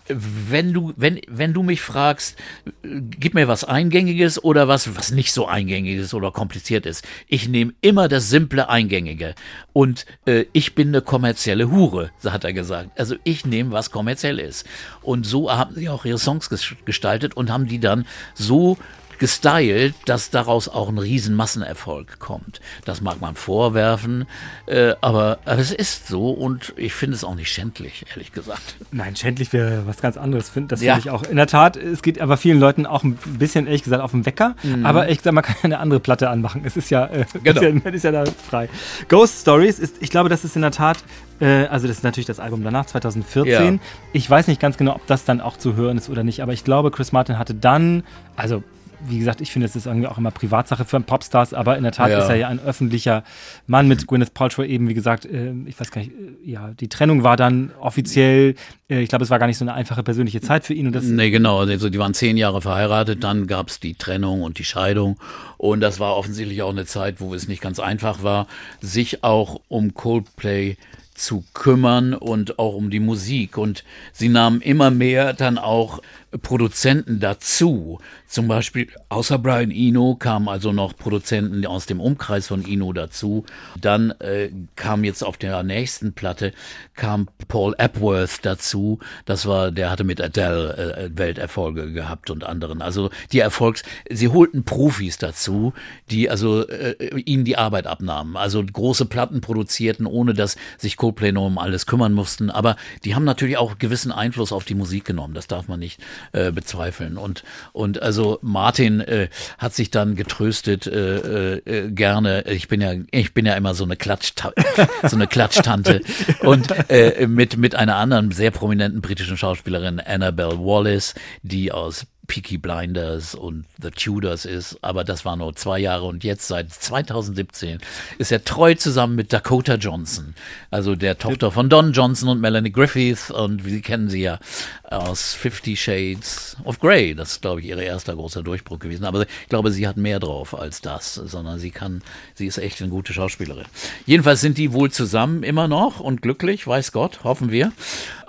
wenn du, wenn, wenn du mich fragst, gib mir was Eingängiges oder was, was nicht so Eingängiges oder kompliziert ist. Ich nehme immer das simple Eingängige. Und äh, ich bin eine kommerzielle Hure, so hat er gesagt. Also ich nehme, was kommerziell ist. Und so haben sie auch ihre Songs ges- gestaltet und haben die dann so gestylt, dass daraus auch ein riesen Massenerfolg kommt. Das mag man vorwerfen, äh, aber, aber es ist so und ich finde es auch nicht schändlich, ehrlich gesagt. Nein, schändlich wäre was ganz anderes. Find, das Ja. finde ich auch. In der Tat, es geht aber vielen Leuten auch ein bisschen, ehrlich gesagt, auf den Wecker. Aber ehrlich gesagt, man [laughs] kann eine andere Platte anmachen. Es ist ja, äh, [laughs] Genau. ist ja, ist ja da frei. Ghost Stories ist, ich glaube, das ist in der Tat, äh, also das ist natürlich das Album danach, 2014. Ja. Ich weiß nicht ganz genau, ob das dann auch zu hören ist oder nicht, aber ich glaube, Chris Martin hatte dann, also wie gesagt, ich finde, es ist irgendwie auch immer Privatsache für Popstars, aber in der Tat Ja. ist er ja ein öffentlicher Mann mit Gwyneth Paltrow eben, wie gesagt, äh, ich weiß gar nicht, äh, ja, die Trennung war dann offiziell, äh, ich glaube, es war gar nicht so eine einfache persönliche Zeit für ihn und das Nee, genau. Also die waren zehn Jahre verheiratet, dann gab es die Trennung und die Scheidung. Und das war offensichtlich auch eine Zeit, wo es nicht ganz einfach war, sich auch um Coldplay zu kümmern und auch um die Musik. Und sie nahmen immer mehr dann auch Produzenten dazu. Zum Beispiel außer Brian Eno kamen also noch Produzenten aus dem Umkreis von Eno dazu. Dann äh, kam jetzt auf der nächsten Platte kam Paul Epworth dazu. Das war, der hatte mit Adele äh, Welterfolge gehabt und anderen. Also die Erfolgs, sie holten Profis dazu, die also äh, ihnen die Arbeit abnahmen. Also große Platten produzierten, ohne dass sich Coldplay nur um alles kümmern mussten. Aber die haben natürlich auch gewissen Einfluss auf die Musik genommen. Das darf man nicht äh, bezweifeln. Und, und also Martin äh, hat sich dann getröstet äh, äh, gerne. Ich bin ja, ich bin ja immer so eine Klatschtante, [laughs] so eine Klatschtante. Und äh, mit, mit einer anderen sehr prominenten britischen Schauspielerin, Annabelle Wallace, die aus Peaky Blinders und The Tudors ist, aber das war nur zwei Jahre und jetzt seit 2017 ist er treu zusammen mit Dakota Johnson, also der Tochter von Don Johnson und Melanie Griffith und Sie kennen sie ja aus Fifty Shades of Grey. Das ist, glaube ich, ihr erster großer Durchbruch gewesen. Aber ich glaube, sie hat mehr drauf als das, sondern sie kann, sie ist echt eine gute Schauspielerin. Jedenfalls sind die wohl zusammen immer noch und glücklich, weiß Gott, hoffen wir.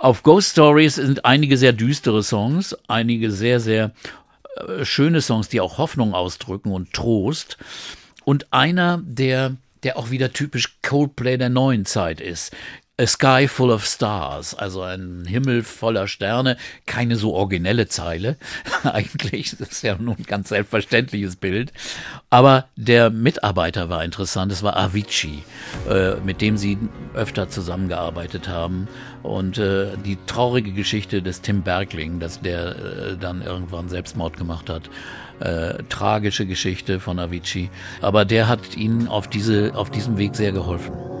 Auf Ghost Stories sind einige sehr düstere Songs, einige sehr, sehr äh, schöne Songs, die auch Hoffnung ausdrücken und Trost. Und einer, der der auch wieder typisch Coldplay der neuen Zeit ist. A Sky Full of Stars, also ein Himmel voller Sterne, keine so originelle Zeile. [laughs] Eigentlich das ist ja nun ein ganz selbstverständliches Bild. Aber der Mitarbeiter war interessant, es war Avicii, äh, mit dem sie öfter zusammengearbeitet haben. Und äh, die traurige Geschichte des Tim Bergling, dass der äh, dann irgendwann Selbstmord gemacht hat, äh, tragische Geschichte von Avicii. Aber der hat ihnen auf, diese, auf diesem Weg sehr geholfen.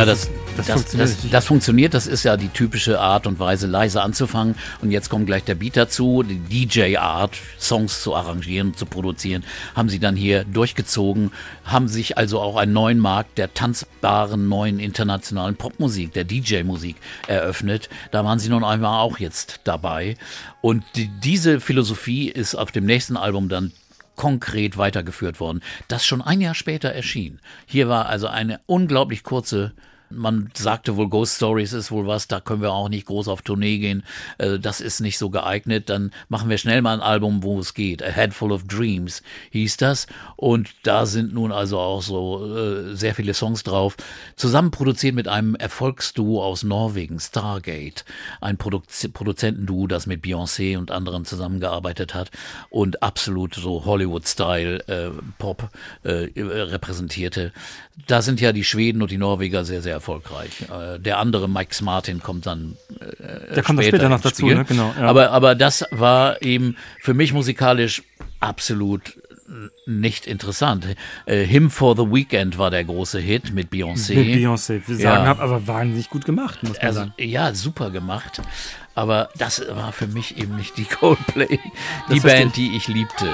Ja, das, das das, das, funktioniert das, das funktioniert. Das ist ja die typische Art und Weise, leise anzufangen. Und jetzt kommt gleich der Beat dazu. Die DJ-Art, Songs zu arrangieren zu produzieren, haben sie dann hier durchgezogen, haben sich also auch einen neuen Markt der tanzbaren neuen internationalen Popmusik, der DJ-Musik eröffnet. Da waren sie nun einmal auch jetzt dabei. Und die, diese Philosophie ist auf dem nächsten Album dann konkret weitergeführt worden, das schon ein Jahr später erschien. Hier war also eine unglaublich kurze man sagte wohl, Ghost Stories ist wohl was, da können wir auch nicht groß auf Tournee gehen, äh, das ist nicht so geeignet, dann machen wir schnell mal ein Album, wo es geht. A Head Full of Dreams hieß das. Und da sind nun also auch so äh, sehr viele Songs drauf, zusammen produziert mit einem Erfolgsduo aus Norwegen, Stargate, ein Produz Produzentenduo, das mit Beyoncé und anderen zusammengearbeitet hat und absolut so Hollywood-Style äh, Pop äh, repräsentierte. Da sind ja die Schweden und die Norweger sehr, sehr erfolgreich. Äh, der andere, Mike Martin, kommt dann äh, Der kommt dann später noch dazu, ne? Genau, ja. Aber, aber das war eben für mich musikalisch absolut nicht interessant. Äh, Him for the Weekend war der große Hit mit Beyoncé. Mit Beyoncé, wir Ja. sagen, hab, aber wahnsinnig gut gemacht, muss man Also, sagen. ja, super gemacht. Aber das war für mich eben nicht die [laughs] Coldplay, die Band, die ich liebte.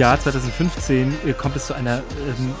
Jahr 2015 äh, kommt es zu einer ähm,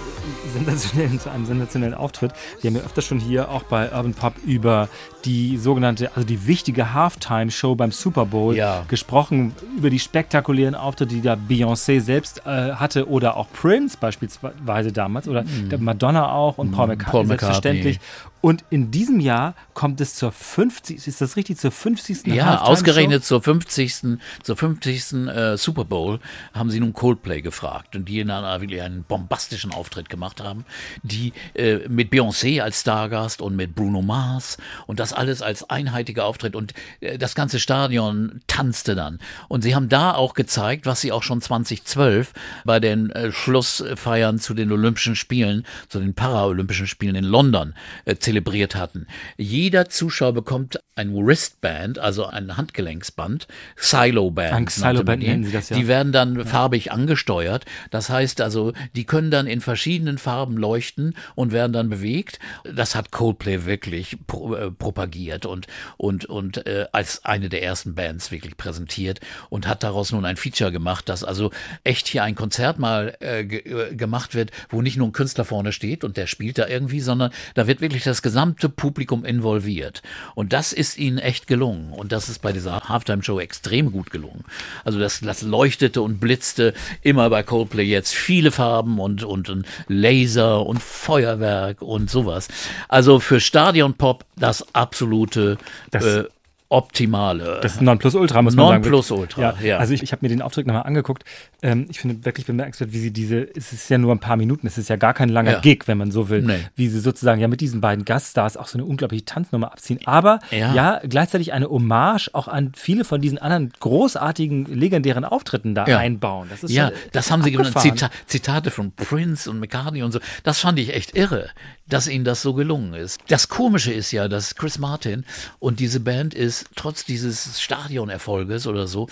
sensationellen, zu einem sensationellen Auftritt. Wir haben ja öfter schon hier auch bei Urban Pop über die sogenannte, also die wichtige Halftime-Show beim Super Bowl Ja. gesprochen, über die spektakulären Auftritte, die da Beyoncé selbst äh, hatte oder auch Prince beispielsweise damals oder der Madonna auch und Paul McCartney, Mhm. Paul McCartney. selbstverständlich. Und in diesem Jahr kommt es zur 50. Ist das richtig? Zur 50. Ja, ausgerechnet zur 50. zur 50. Äh, Super Bowl haben sie nun Coldplay gefragt und die dann wirklich einen bombastischen Auftritt gemacht haben, die äh, mit Beyoncé als Stargast und mit Bruno Mars und das alles als einheitiger Auftritt und äh, das ganze Stadion tanzte dann und sie haben da auch gezeigt, was sie auch schon 2012 bei den äh, Schlussfeiern zu den Olympischen Spielen, zu den Paralympischen Spielen in London äh, zelebriert hatten. Jeder Zuschauer bekommt ein Wristband, also ein Handgelenksband, Silo-Band. Ein Silo-Band nennen sie das, ja. Die werden dann farbig angesteuert. Das heißt also, die können dann in verschiedenen Farben leuchten und werden dann bewegt. Das hat Coldplay wirklich pro, äh, propagiert und, und, und äh, als eine der ersten Bands wirklich präsentiert und hat daraus nun ein Feature gemacht, dass also echt hier ein Konzert mal äh, äh, gemacht wird, wo nicht nur ein Künstler vorne steht und der spielt da irgendwie, sondern da wird wirklich das gesamte Publikum involviert. Und das ist ihnen echt gelungen. Und das ist bei dieser Halftime-Show extrem gut gelungen. Also das, das leuchtete und blitzte immer bei Coldplay jetzt viele Farben und, und, und Laser und Feuerwerk und sowas. Also für Stadionpop das absolute Das- äh, optimale. Das ist Nonplusultra, muss man sagen. Nonplusultra, ja. ja. Also ich, ich habe mir den Auftritt nochmal angeguckt. Ähm, ich finde wirklich bemerkenswert, wie sie diese, es ist ja nur ein paar Minuten, es ist ja gar kein langer Ja. Gig, wenn man so will, Nee. wie sie sozusagen ja mit diesen beiden Gaststars auch so eine unglaubliche Tanznummer abziehen. Aber ja, Ja. gleichzeitig eine Hommage auch an viele von diesen anderen großartigen, legendären Auftritten da einbauen. Das ist Ja, das haben sie abgefahren. Zita Zitate von Prince und McCartney und so. Das fand ich echt irre, dass ihnen das so gelungen ist. Das Komische ist ja, dass Chris Martin und diese Band ist, trotz dieses Stadionerfolges oder so,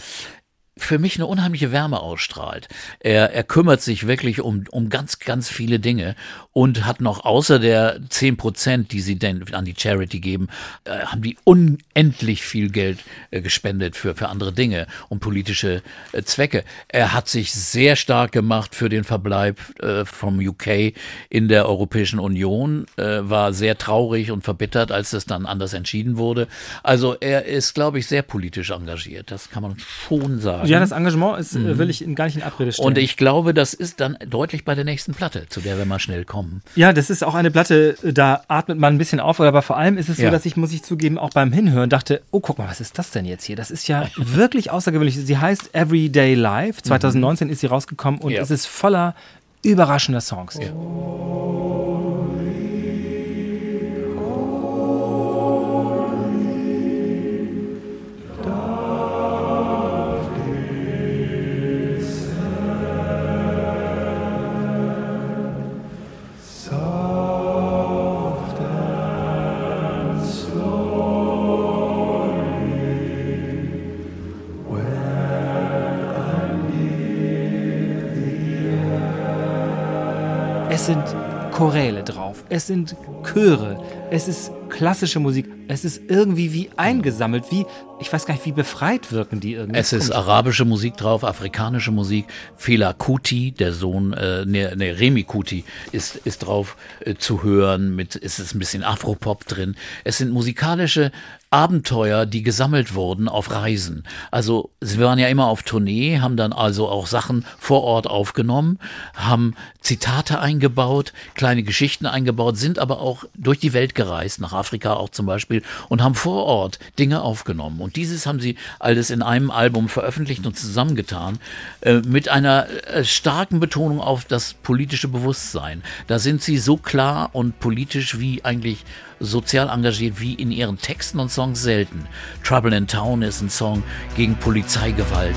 für mich eine unheimliche Wärme ausstrahlt. Er, er kümmert sich wirklich um, um ganz, ganz viele Dinge und hat noch außer der 10 Prozent, die sie denn an die Charity geben, äh, haben die unendlich viel Geld äh, gespendet für, für andere Dinge und politische äh, Zwecke. Er hat sich sehr stark gemacht für den Verbleib äh, vom UK in der Europäischen Union, äh, war sehr traurig und verbittert, als es dann anders entschieden wurde. Also er ist, glaube ich, sehr politisch engagiert. Das kann man schon sagen. Ja, das Engagement ist, äh, will ich gar nicht in Abrede stellen. Mhm. Und ich glaube, das ist dann deutlich bei der nächsten Platte, zu der wir mal schnell kommen. Ja, das ist auch eine Platte, da atmet man ein bisschen auf, aber vor allem ist es so, Ja. dass ich, muss ich zugeben, auch beim Hinhören dachte, oh, guck mal, was ist das denn jetzt hier? Das ist ja [laughs] wirklich außergewöhnlich. Sie heißt Everyday Life. 2019 ist sie rausgekommen und Ja. es ist voller überraschender Songs. Es sind Choräle drauf, es sind Chöre, es ist klassische Musik, es ist irgendwie wie eingesammelt, wie, ich weiß gar nicht, wie befreit wirken die irgendwie. Es ist arabische Musik drauf, afrikanische Musik. Fela Kuti, der Sohn, äh, ne, ne, Remi Kuti, ist, ist drauf äh, zu hören. Mit, es ist ein bisschen Afropop drin. Es sind musikalische Abenteuer, die gesammelt wurden auf Reisen. Also sie waren ja immer auf Tournee, haben dann also auch Sachen vor Ort aufgenommen, haben Zitate eingebaut, kleine Geschichten eingebaut, sind aber auch durch die Welt gereist, nach Afrika auch zum Beispiel, und haben vor Ort Dinge aufgenommen. Und dieses haben sie alles in einem Album veröffentlicht und zusammengetan, äh, mit einer äh, starken Betonung auf das politische Bewusstsein. Da sind sie so klar und politisch wie eigentlich sozial engagiert wie in ihren Texten und Songs selten. Trouble in Town ist ein Song gegen Polizeigewalt.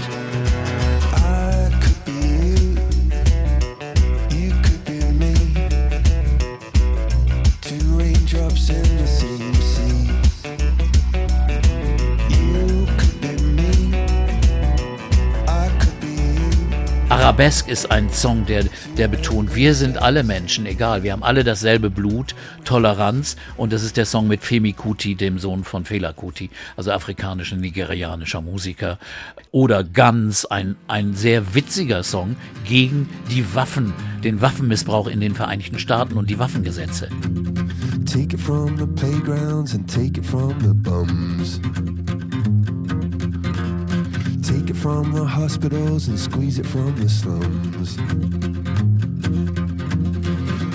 Arabesque ist ein Song, der, der betont, wir sind alle Menschen, egal, wir haben alle dasselbe Blut, Toleranz und das ist der Song mit Femi Kuti, dem Sohn von Fela Kuti, also afrikanischer, nigerianischer Musiker. Oder Guns, ein, ein sehr witziger Song gegen die Waffen, den Waffenmissbrauch in den Vereinigten Staaten und die Waffengesetze. Take it from the playgrounds and take it from the bums. Take it from the hospitals and squeeze it from the slums.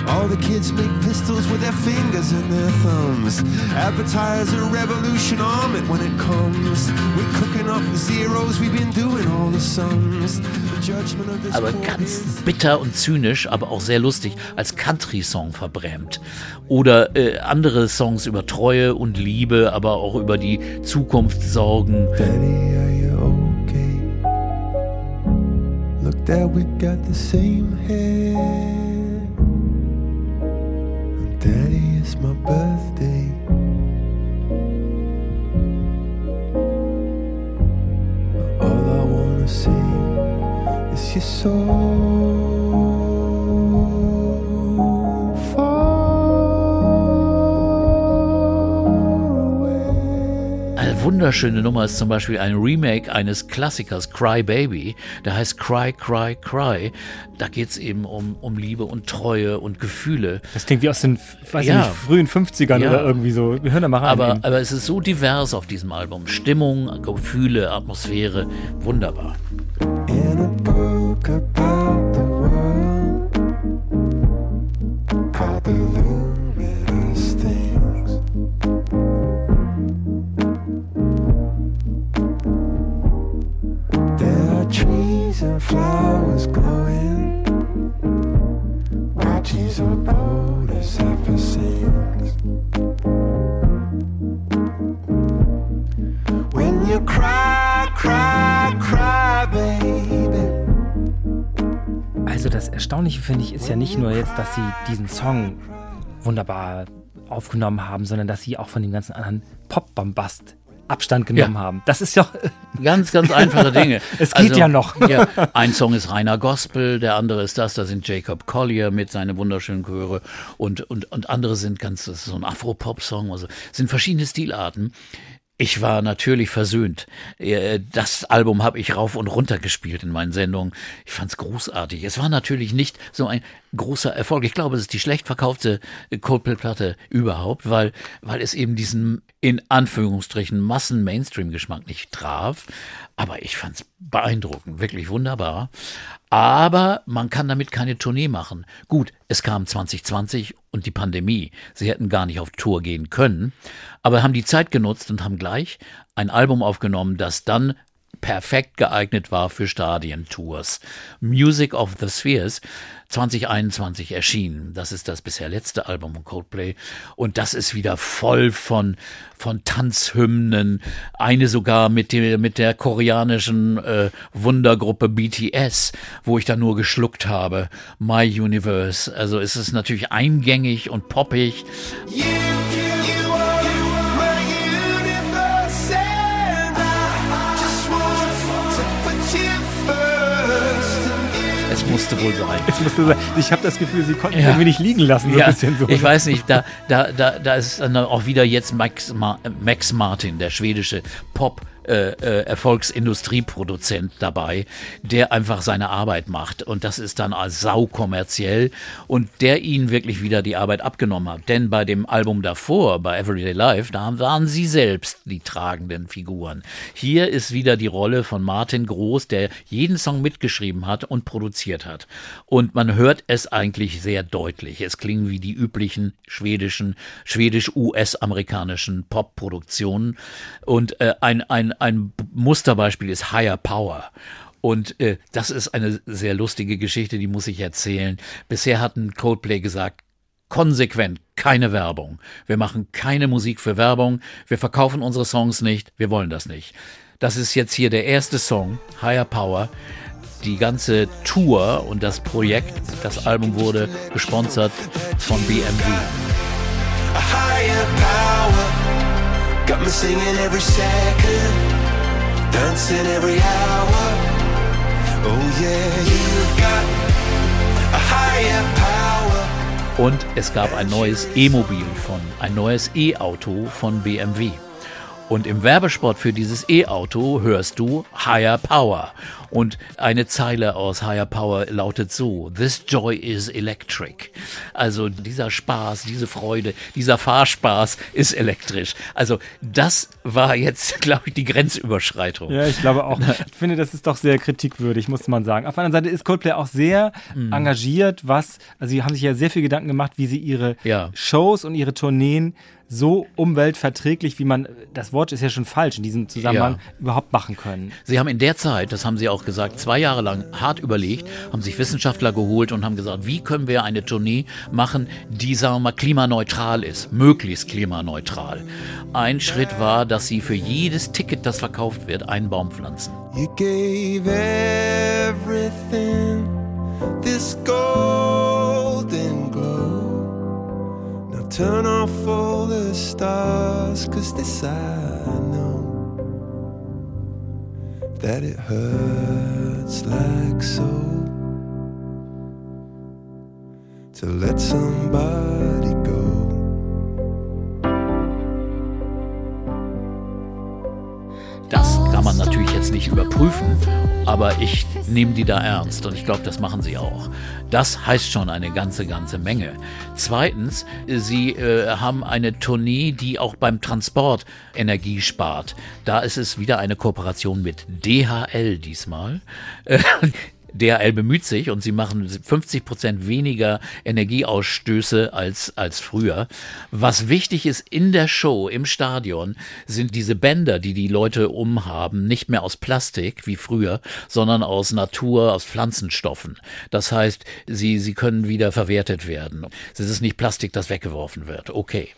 All the kids make pistols with their fingers and their thumbs. Advertise a revolution arm it when it comes. We're cooking up the zeros, we've been doing all the sums. Aber ganz bitter und zynisch, aber auch sehr lustig, als Country-Song verbrämt. Oder äh, andere Songs über Treue und Liebe, aber auch über die Zukunft sorgen. Daddy, Look, Dad, we got the same hair. And Daddy, it's my birthday. All I wanna see is you're so Eine wunderschöne Nummer ist zum Beispiel ein Remake eines Klassikers, Cry Baby. Der heißt Cry, Cry, Cry. Da geht es eben um, um Liebe und Treue und Gefühle. Das klingt wie aus den, weiß Ja. ich nicht, frühen 50ern Ja. oder irgendwie so. Wir hören da mal rein. Aber, eben. aber es ist so divers auf diesem Album. Stimmung, Gefühle, Atmosphäre. Wunderbar. in a book about ist ja nicht nur jetzt, dass sie diesen Song wunderbar aufgenommen haben, sondern dass sie auch von dem ganzen anderen Pop-Bombast Abstand genommen Ja. haben. Das ist ja [laughs] Ganz, ganz einfache Dinge. Also, [laughs] Es geht ja noch. Ja, ein Song ist reiner Gospel, der andere ist das, da sind Jacob Collier mit seinen wunderschönen Chöre und, und, und andere sind ganz, das ist so ein Afro-Pop-Song, also sind verschiedene Stilarten. Ich war natürlich versöhnt. Äh, Das Album habe ich rauf und runter gespielt in meinen Sendungen. Ich fand es großartig. Es war natürlich nicht so ein großer Erfolg. Ich glaube, es ist die schlecht verkaufte Coldplay-Platte überhaupt, weil, weil es eben diesen in Anführungsstrichen Massen-Mainstream-Geschmack nicht traf. Aber ich fand es beeindruckend, wirklich wunderbar. Aber man kann damit keine Tournee machen. Gut, es kam 2020 und die Pandemie. Sie hätten gar nicht auf Tour gehen können, aber haben die Zeit genutzt und haben gleich ein Album aufgenommen, das dann perfekt geeignet war für Stadientours. Music of the Spheres 2021 erschienen. Das ist das bisher letzte Album von Coldplay und das ist wieder voll von von Tanzhymnen, eine sogar mit der mit der koreanischen äh, Wundergruppe BTS, wo ich dann nur geschluckt habe. My Universe. Also es ist natürlich eingängig und poppig. You, musste wohl sein. Ich, musste sagen, ich habe das Gefühl, sie konnten Ja. irgendwie nicht liegen lassen, so Ja, ein bisschen so. ich weiß nicht, da, da, da, da ist dann auch wieder jetzt Max, Ma, Max Martin, der schwedische Pop. Äh, äh, Erfolgsindustrieproduzent dabei, der einfach seine Arbeit macht und das ist dann als sau kommerziell und der ihnen wirklich wieder die Arbeit abgenommen hat. Denn bei dem Album davor, bei Everyday Life, da waren sie selbst die tragenden Figuren. Hier ist wieder die Rolle von Martin Groß, der jeden Song mitgeschrieben hat und produziert hat. Und man hört es eigentlich sehr deutlich. Es klingen wie die üblichen schwedischen, schwedisch-US-amerikanischen Pop-Produktionen. Und äh, ein, ein, ein Musterbeispiel ist Higher Power. Und äh, das ist eine sehr lustige Geschichte, die muss ich erzählen. Bisher hatten Coldplay gesagt, konsequent keine Werbung. Wir machen keine Musik für Werbung. Wir verkaufen unsere Songs nicht. Wir wollen das nicht. Das ist jetzt hier der erste Song, Higher Power. Die ganze Tour und das Projekt, das Album wurde gesponsert von BMW. a higher power got me singing every second, dancing every hour. Oh yeah, you've got a higher power. Und es gab ein neues E-Mobil von, ein neues E-Auto von BMW. Und im Werbespot für dieses E-Auto hörst du Higher Power. Und eine Zeile aus Higher Power lautet so, This joy is electric. Also dieser Spaß, diese Freude, dieser Fahrspaß ist elektrisch. Also das war jetzt, [laughs] glaube ich, die Grenzüberschreitung. Ja, ich glaube auch. [laughs] Ich finde, das ist doch sehr kritikwürdig, muss man sagen. Auf der anderen Seite ist Coldplay auch sehr Mhm. engagiert, was, also sie haben sich ja sehr viel Gedanken gemacht, wie sie ihre Ja. Shows und ihre Tourneen so umweltverträglich, wie man, das Wort ist ja schon falsch in diesem Zusammenhang, Ja. überhaupt machen können. Sie haben in der Zeit, das haben Sie auch gesagt, zwei Jahre lang hart überlegt, haben sich Wissenschaftler geholt und haben gesagt, wie können wir eine Tournee machen, die, sagen wir mal, klimaneutral ist, möglichst klimaneutral. Ein Schritt war, dass Sie für jedes Ticket, das verkauft wird, einen Baum pflanzen. You gave everything this. Now turn off all the stars, cause this I know that it hurts like so to let somebody go. Das kann man natürlich jetzt nicht überprüfen, aber ich nehme die da ernst und ich glaube, das machen sie auch. Das heißt schon eine ganze, ganze Menge. Zweitens, sie äh, haben eine Tournee, die auch beim Transport Energie spart. Da ist es wieder eine Kooperation mit DHL diesmal. DHL bemüht sich und sie machen 50 Prozent weniger Energieausstöße als, als früher. Was wichtig ist in der Show, im Stadion, sind diese Bänder, die die Leute umhaben, nicht mehr aus Plastik wie früher, sondern aus Natur, aus Pflanzenstoffen. Das heißt, sie, sie können wieder verwertet werden. Es ist nicht Plastik, das weggeworfen wird. Okay.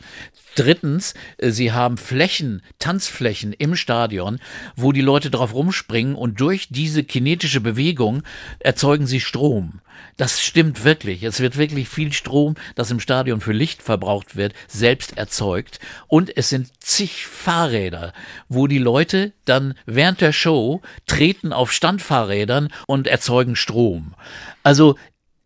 Drittens, äh, sie haben Flächen, Tanzflächen im Stadion, wo die Leute drauf rumspringen und durch diese kinetische Bewegung erzeugen sie Strom. Das stimmt wirklich. Es wird wirklich viel Strom, das im Stadion für Licht verbraucht wird, selbst erzeugt. Und es sind zig Fahrräder, wo die Leute dann während der Show treten auf Standfahrrädern und erzeugen Strom. Also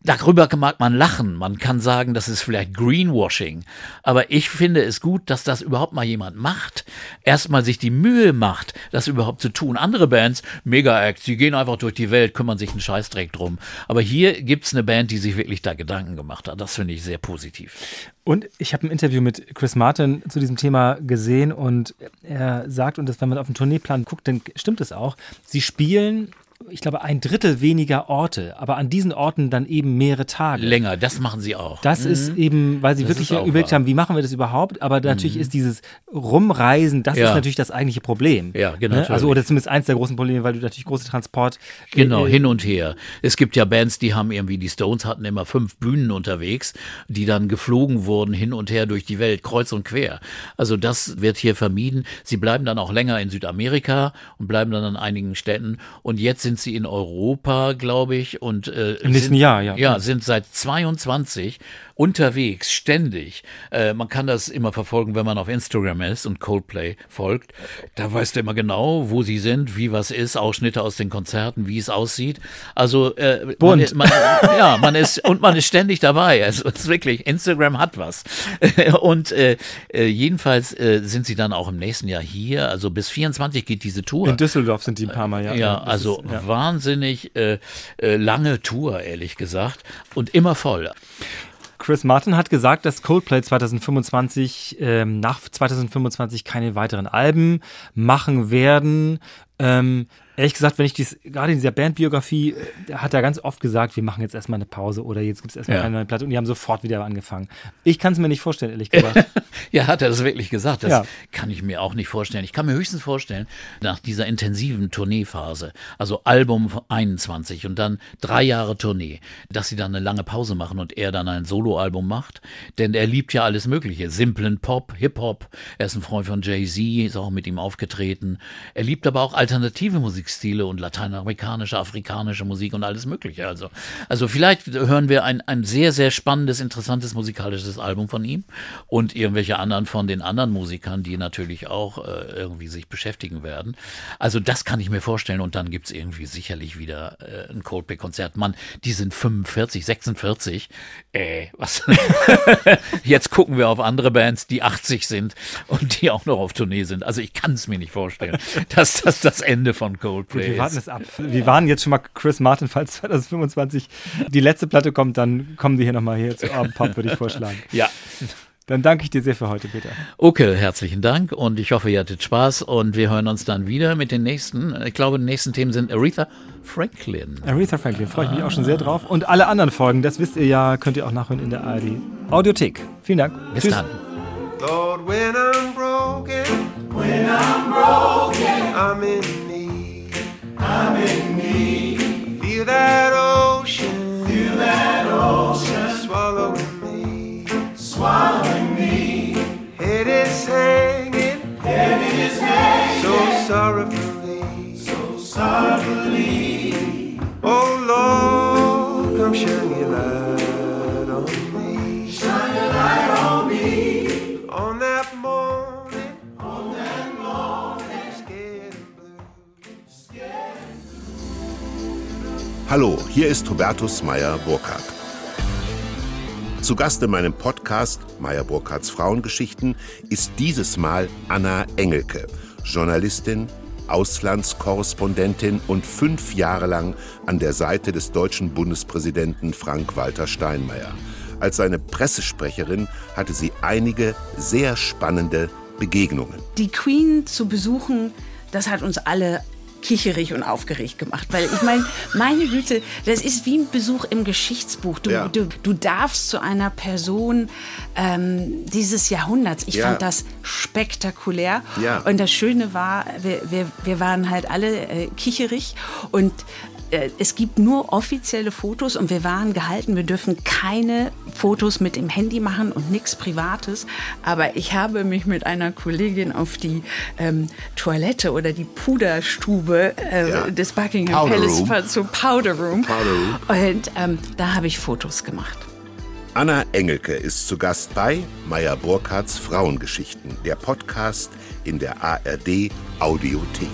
Darüber mag man lachen, man kann sagen, das ist vielleicht Greenwashing, aber ich finde es gut, dass das überhaupt mal jemand macht, erstmal sich die Mühe macht, das überhaupt zu tun. Andere Bands, Mega-Acts, die gehen einfach durch die Welt, kümmern sich einen Scheißdreck drum. Aber hier gibt's eine Band, die sich wirklich da Gedanken gemacht hat. Das finde ich sehr positiv. Und ich habe ein Interview mit Chris Martin zu diesem Thema gesehen und er sagt, und das, wenn man auf den Tourneeplan guckt, dann stimmt es auch, sie spielen ich glaube, ein Drittel weniger Orte, aber an diesen Orten dann eben mehrere Tage. Länger, das machen sie auch. Das ist eben, weil sie Das wirklich überlegt wahr. haben, wie machen wir das überhaupt? Aber natürlich ist dieses Rumreisen, das Ja. ist natürlich das eigentliche Problem. Ja, genau, Ne? Also, oder zumindest eins der großen Probleme, weil du natürlich große Transport. Genau, äh, hin und her. Es gibt ja Bands, die haben irgendwie, die Stones hatten immer fünf Bühnen unterwegs, die dann geflogen wurden hin und her durch die Welt, kreuz und quer. Also das wird hier vermieden. Sie bleiben dann auch länger in Südamerika und bleiben dann an einigen Städten. Und jetzt sind sie in Europa, glaube ich, und äh, Im nächsten sind, Jahr, ja. Ja, sind seit 22 unterwegs, ständig. Äh, man kann das immer verfolgen, wenn man auf Instagram ist und Coldplay folgt. Da weißt du immer genau, wo sie sind, wie was ist, Ausschnitte aus den Konzerten, wie es aussieht. Also äh, man, man, [laughs] ja, man ist und man ist ständig dabei. Also es ist wirklich Instagram hat was. [laughs] und äh, äh, jedenfalls äh, sind sie dann auch im nächsten Jahr hier. Also bis 24 geht diese Tour. In Düsseldorf sind die ein paar Mal, ja. Ja, also ist, ja. wahnsinnig äh, äh, lange Tour, ehrlich gesagt. Und immer voll. Chris Martin hat gesagt, dass Coldplay 2025 ähm, nach 2025 keine weiteren Alben machen werden. Ähm, ehrlich gesagt, wenn ich dies gerade in dieser Bandbiografie, äh, hat er ganz oft gesagt, wir machen jetzt erstmal eine Pause oder jetzt gibt es erstmal Ja. keine neue Platte und die haben sofort wieder angefangen. Ich kann es mir nicht vorstellen, ehrlich gesagt. [laughs] Ja, hat er das wirklich gesagt? Das Ja. kann ich mir auch nicht vorstellen. Ich kann mir höchstens vorstellen, nach dieser intensiven Tourneephase, also Album 21 und dann drei Jahre Tournee, dass sie dann eine lange Pause machen und er dann ein Soloalbum macht. Denn er liebt ja alles Mögliche. Simplen Pop, Hip-Hop. Er ist ein Freund von Jay-Z, ist auch mit ihm aufgetreten. Er liebt aber auch alternative Musik. Musikstile und lateinamerikanische, afrikanische Musik und alles Mögliche. Also, also vielleicht hören wir ein, ein sehr, sehr spannendes, interessantes musikalisches Album von ihm und irgendwelche anderen von den anderen Musikern, die natürlich auch äh, irgendwie sich beschäftigen werden. Also das kann ich mir vorstellen und dann gibt's irgendwie sicherlich wieder äh, ein Coldplay-Konzert. Mann, die sind 45, 46. Äh, was? [laughs] Jetzt gucken wir auf andere Bands, die 80 sind und die auch noch auf Tournee sind. Also ich kann es mir nicht vorstellen, [laughs] dass das das Ende von Coldplay Wir warten ist. es ab. Wir waren jetzt schon mal Chris Martin, falls [laughs] 2025 die letzte Platte kommt, dann kommen die hier nochmal hier zu Abend Pop, würde ich vorschlagen. [laughs] Ja. Dann danke ich dir sehr für heute, Peter. Okay, herzlichen Dank und ich hoffe, ihr hattet Spaß und wir hören uns dann wieder mit den nächsten. Ich glaube, die nächsten Themen sind Aretha Franklin. Aretha Franklin, freue ich mich auch schon sehr drauf. Und alle anderen Folgen, das wisst ihr ja, könnt ihr auch nachhören in der ARD Audiothek. Vielen Dank. Bis dann. Lord, when I'm broken, when I'm broken, I'm in need. I'm in need. Feel that ocean, feel that ocean. Swallowing me, swallowing me. Head is hanging, head is hanging, so sorrowfully, so sorrowfully. Oh Lord, come shine your light Hallo, hier ist Hubertus Meyer-Burkhardt. Zu Gast in meinem Podcast Meyer-Burkhardts Frauengeschichten ist dieses Mal Anna Engelke, Journalistin, Auslandskorrespondentin und fünf Jahre lang an der Seite des deutschen Bundespräsidenten Frank-Walter Steinmeier. Als seine Pressesprecherin hatte sie einige sehr spannende Begegnungen. die Queen zu besuchen, das hat uns alle kicherig und aufgeregt gemacht. Weil ich meine, meine Güte, das ist wie ein Besuch im Geschichtsbuch. Du, Ja. du, du darfst zu einer Person ähm, dieses Jahrhunderts. Ich Ja. fand das spektakulär. Ja. Und das Schöne war, wir, wir, wir waren halt alle äh, kicherig und es gibt nur offizielle Fotos und wir waren gehalten, wir dürfen keine Fotos mit dem Handy machen und nichts Privates. Aber ich habe mich mit einer Kollegin auf die ähm, Toilette oder die Puderstube äh, Ja. des Buckingham Powder Palace Room. so Powder Room. Powder Room. Und ähm, da habe ich Fotos gemacht. Anna Engelke ist zu Gast bei Meyer Burkhardts Frauengeschichten, der Podcast in der ARD Audiothek.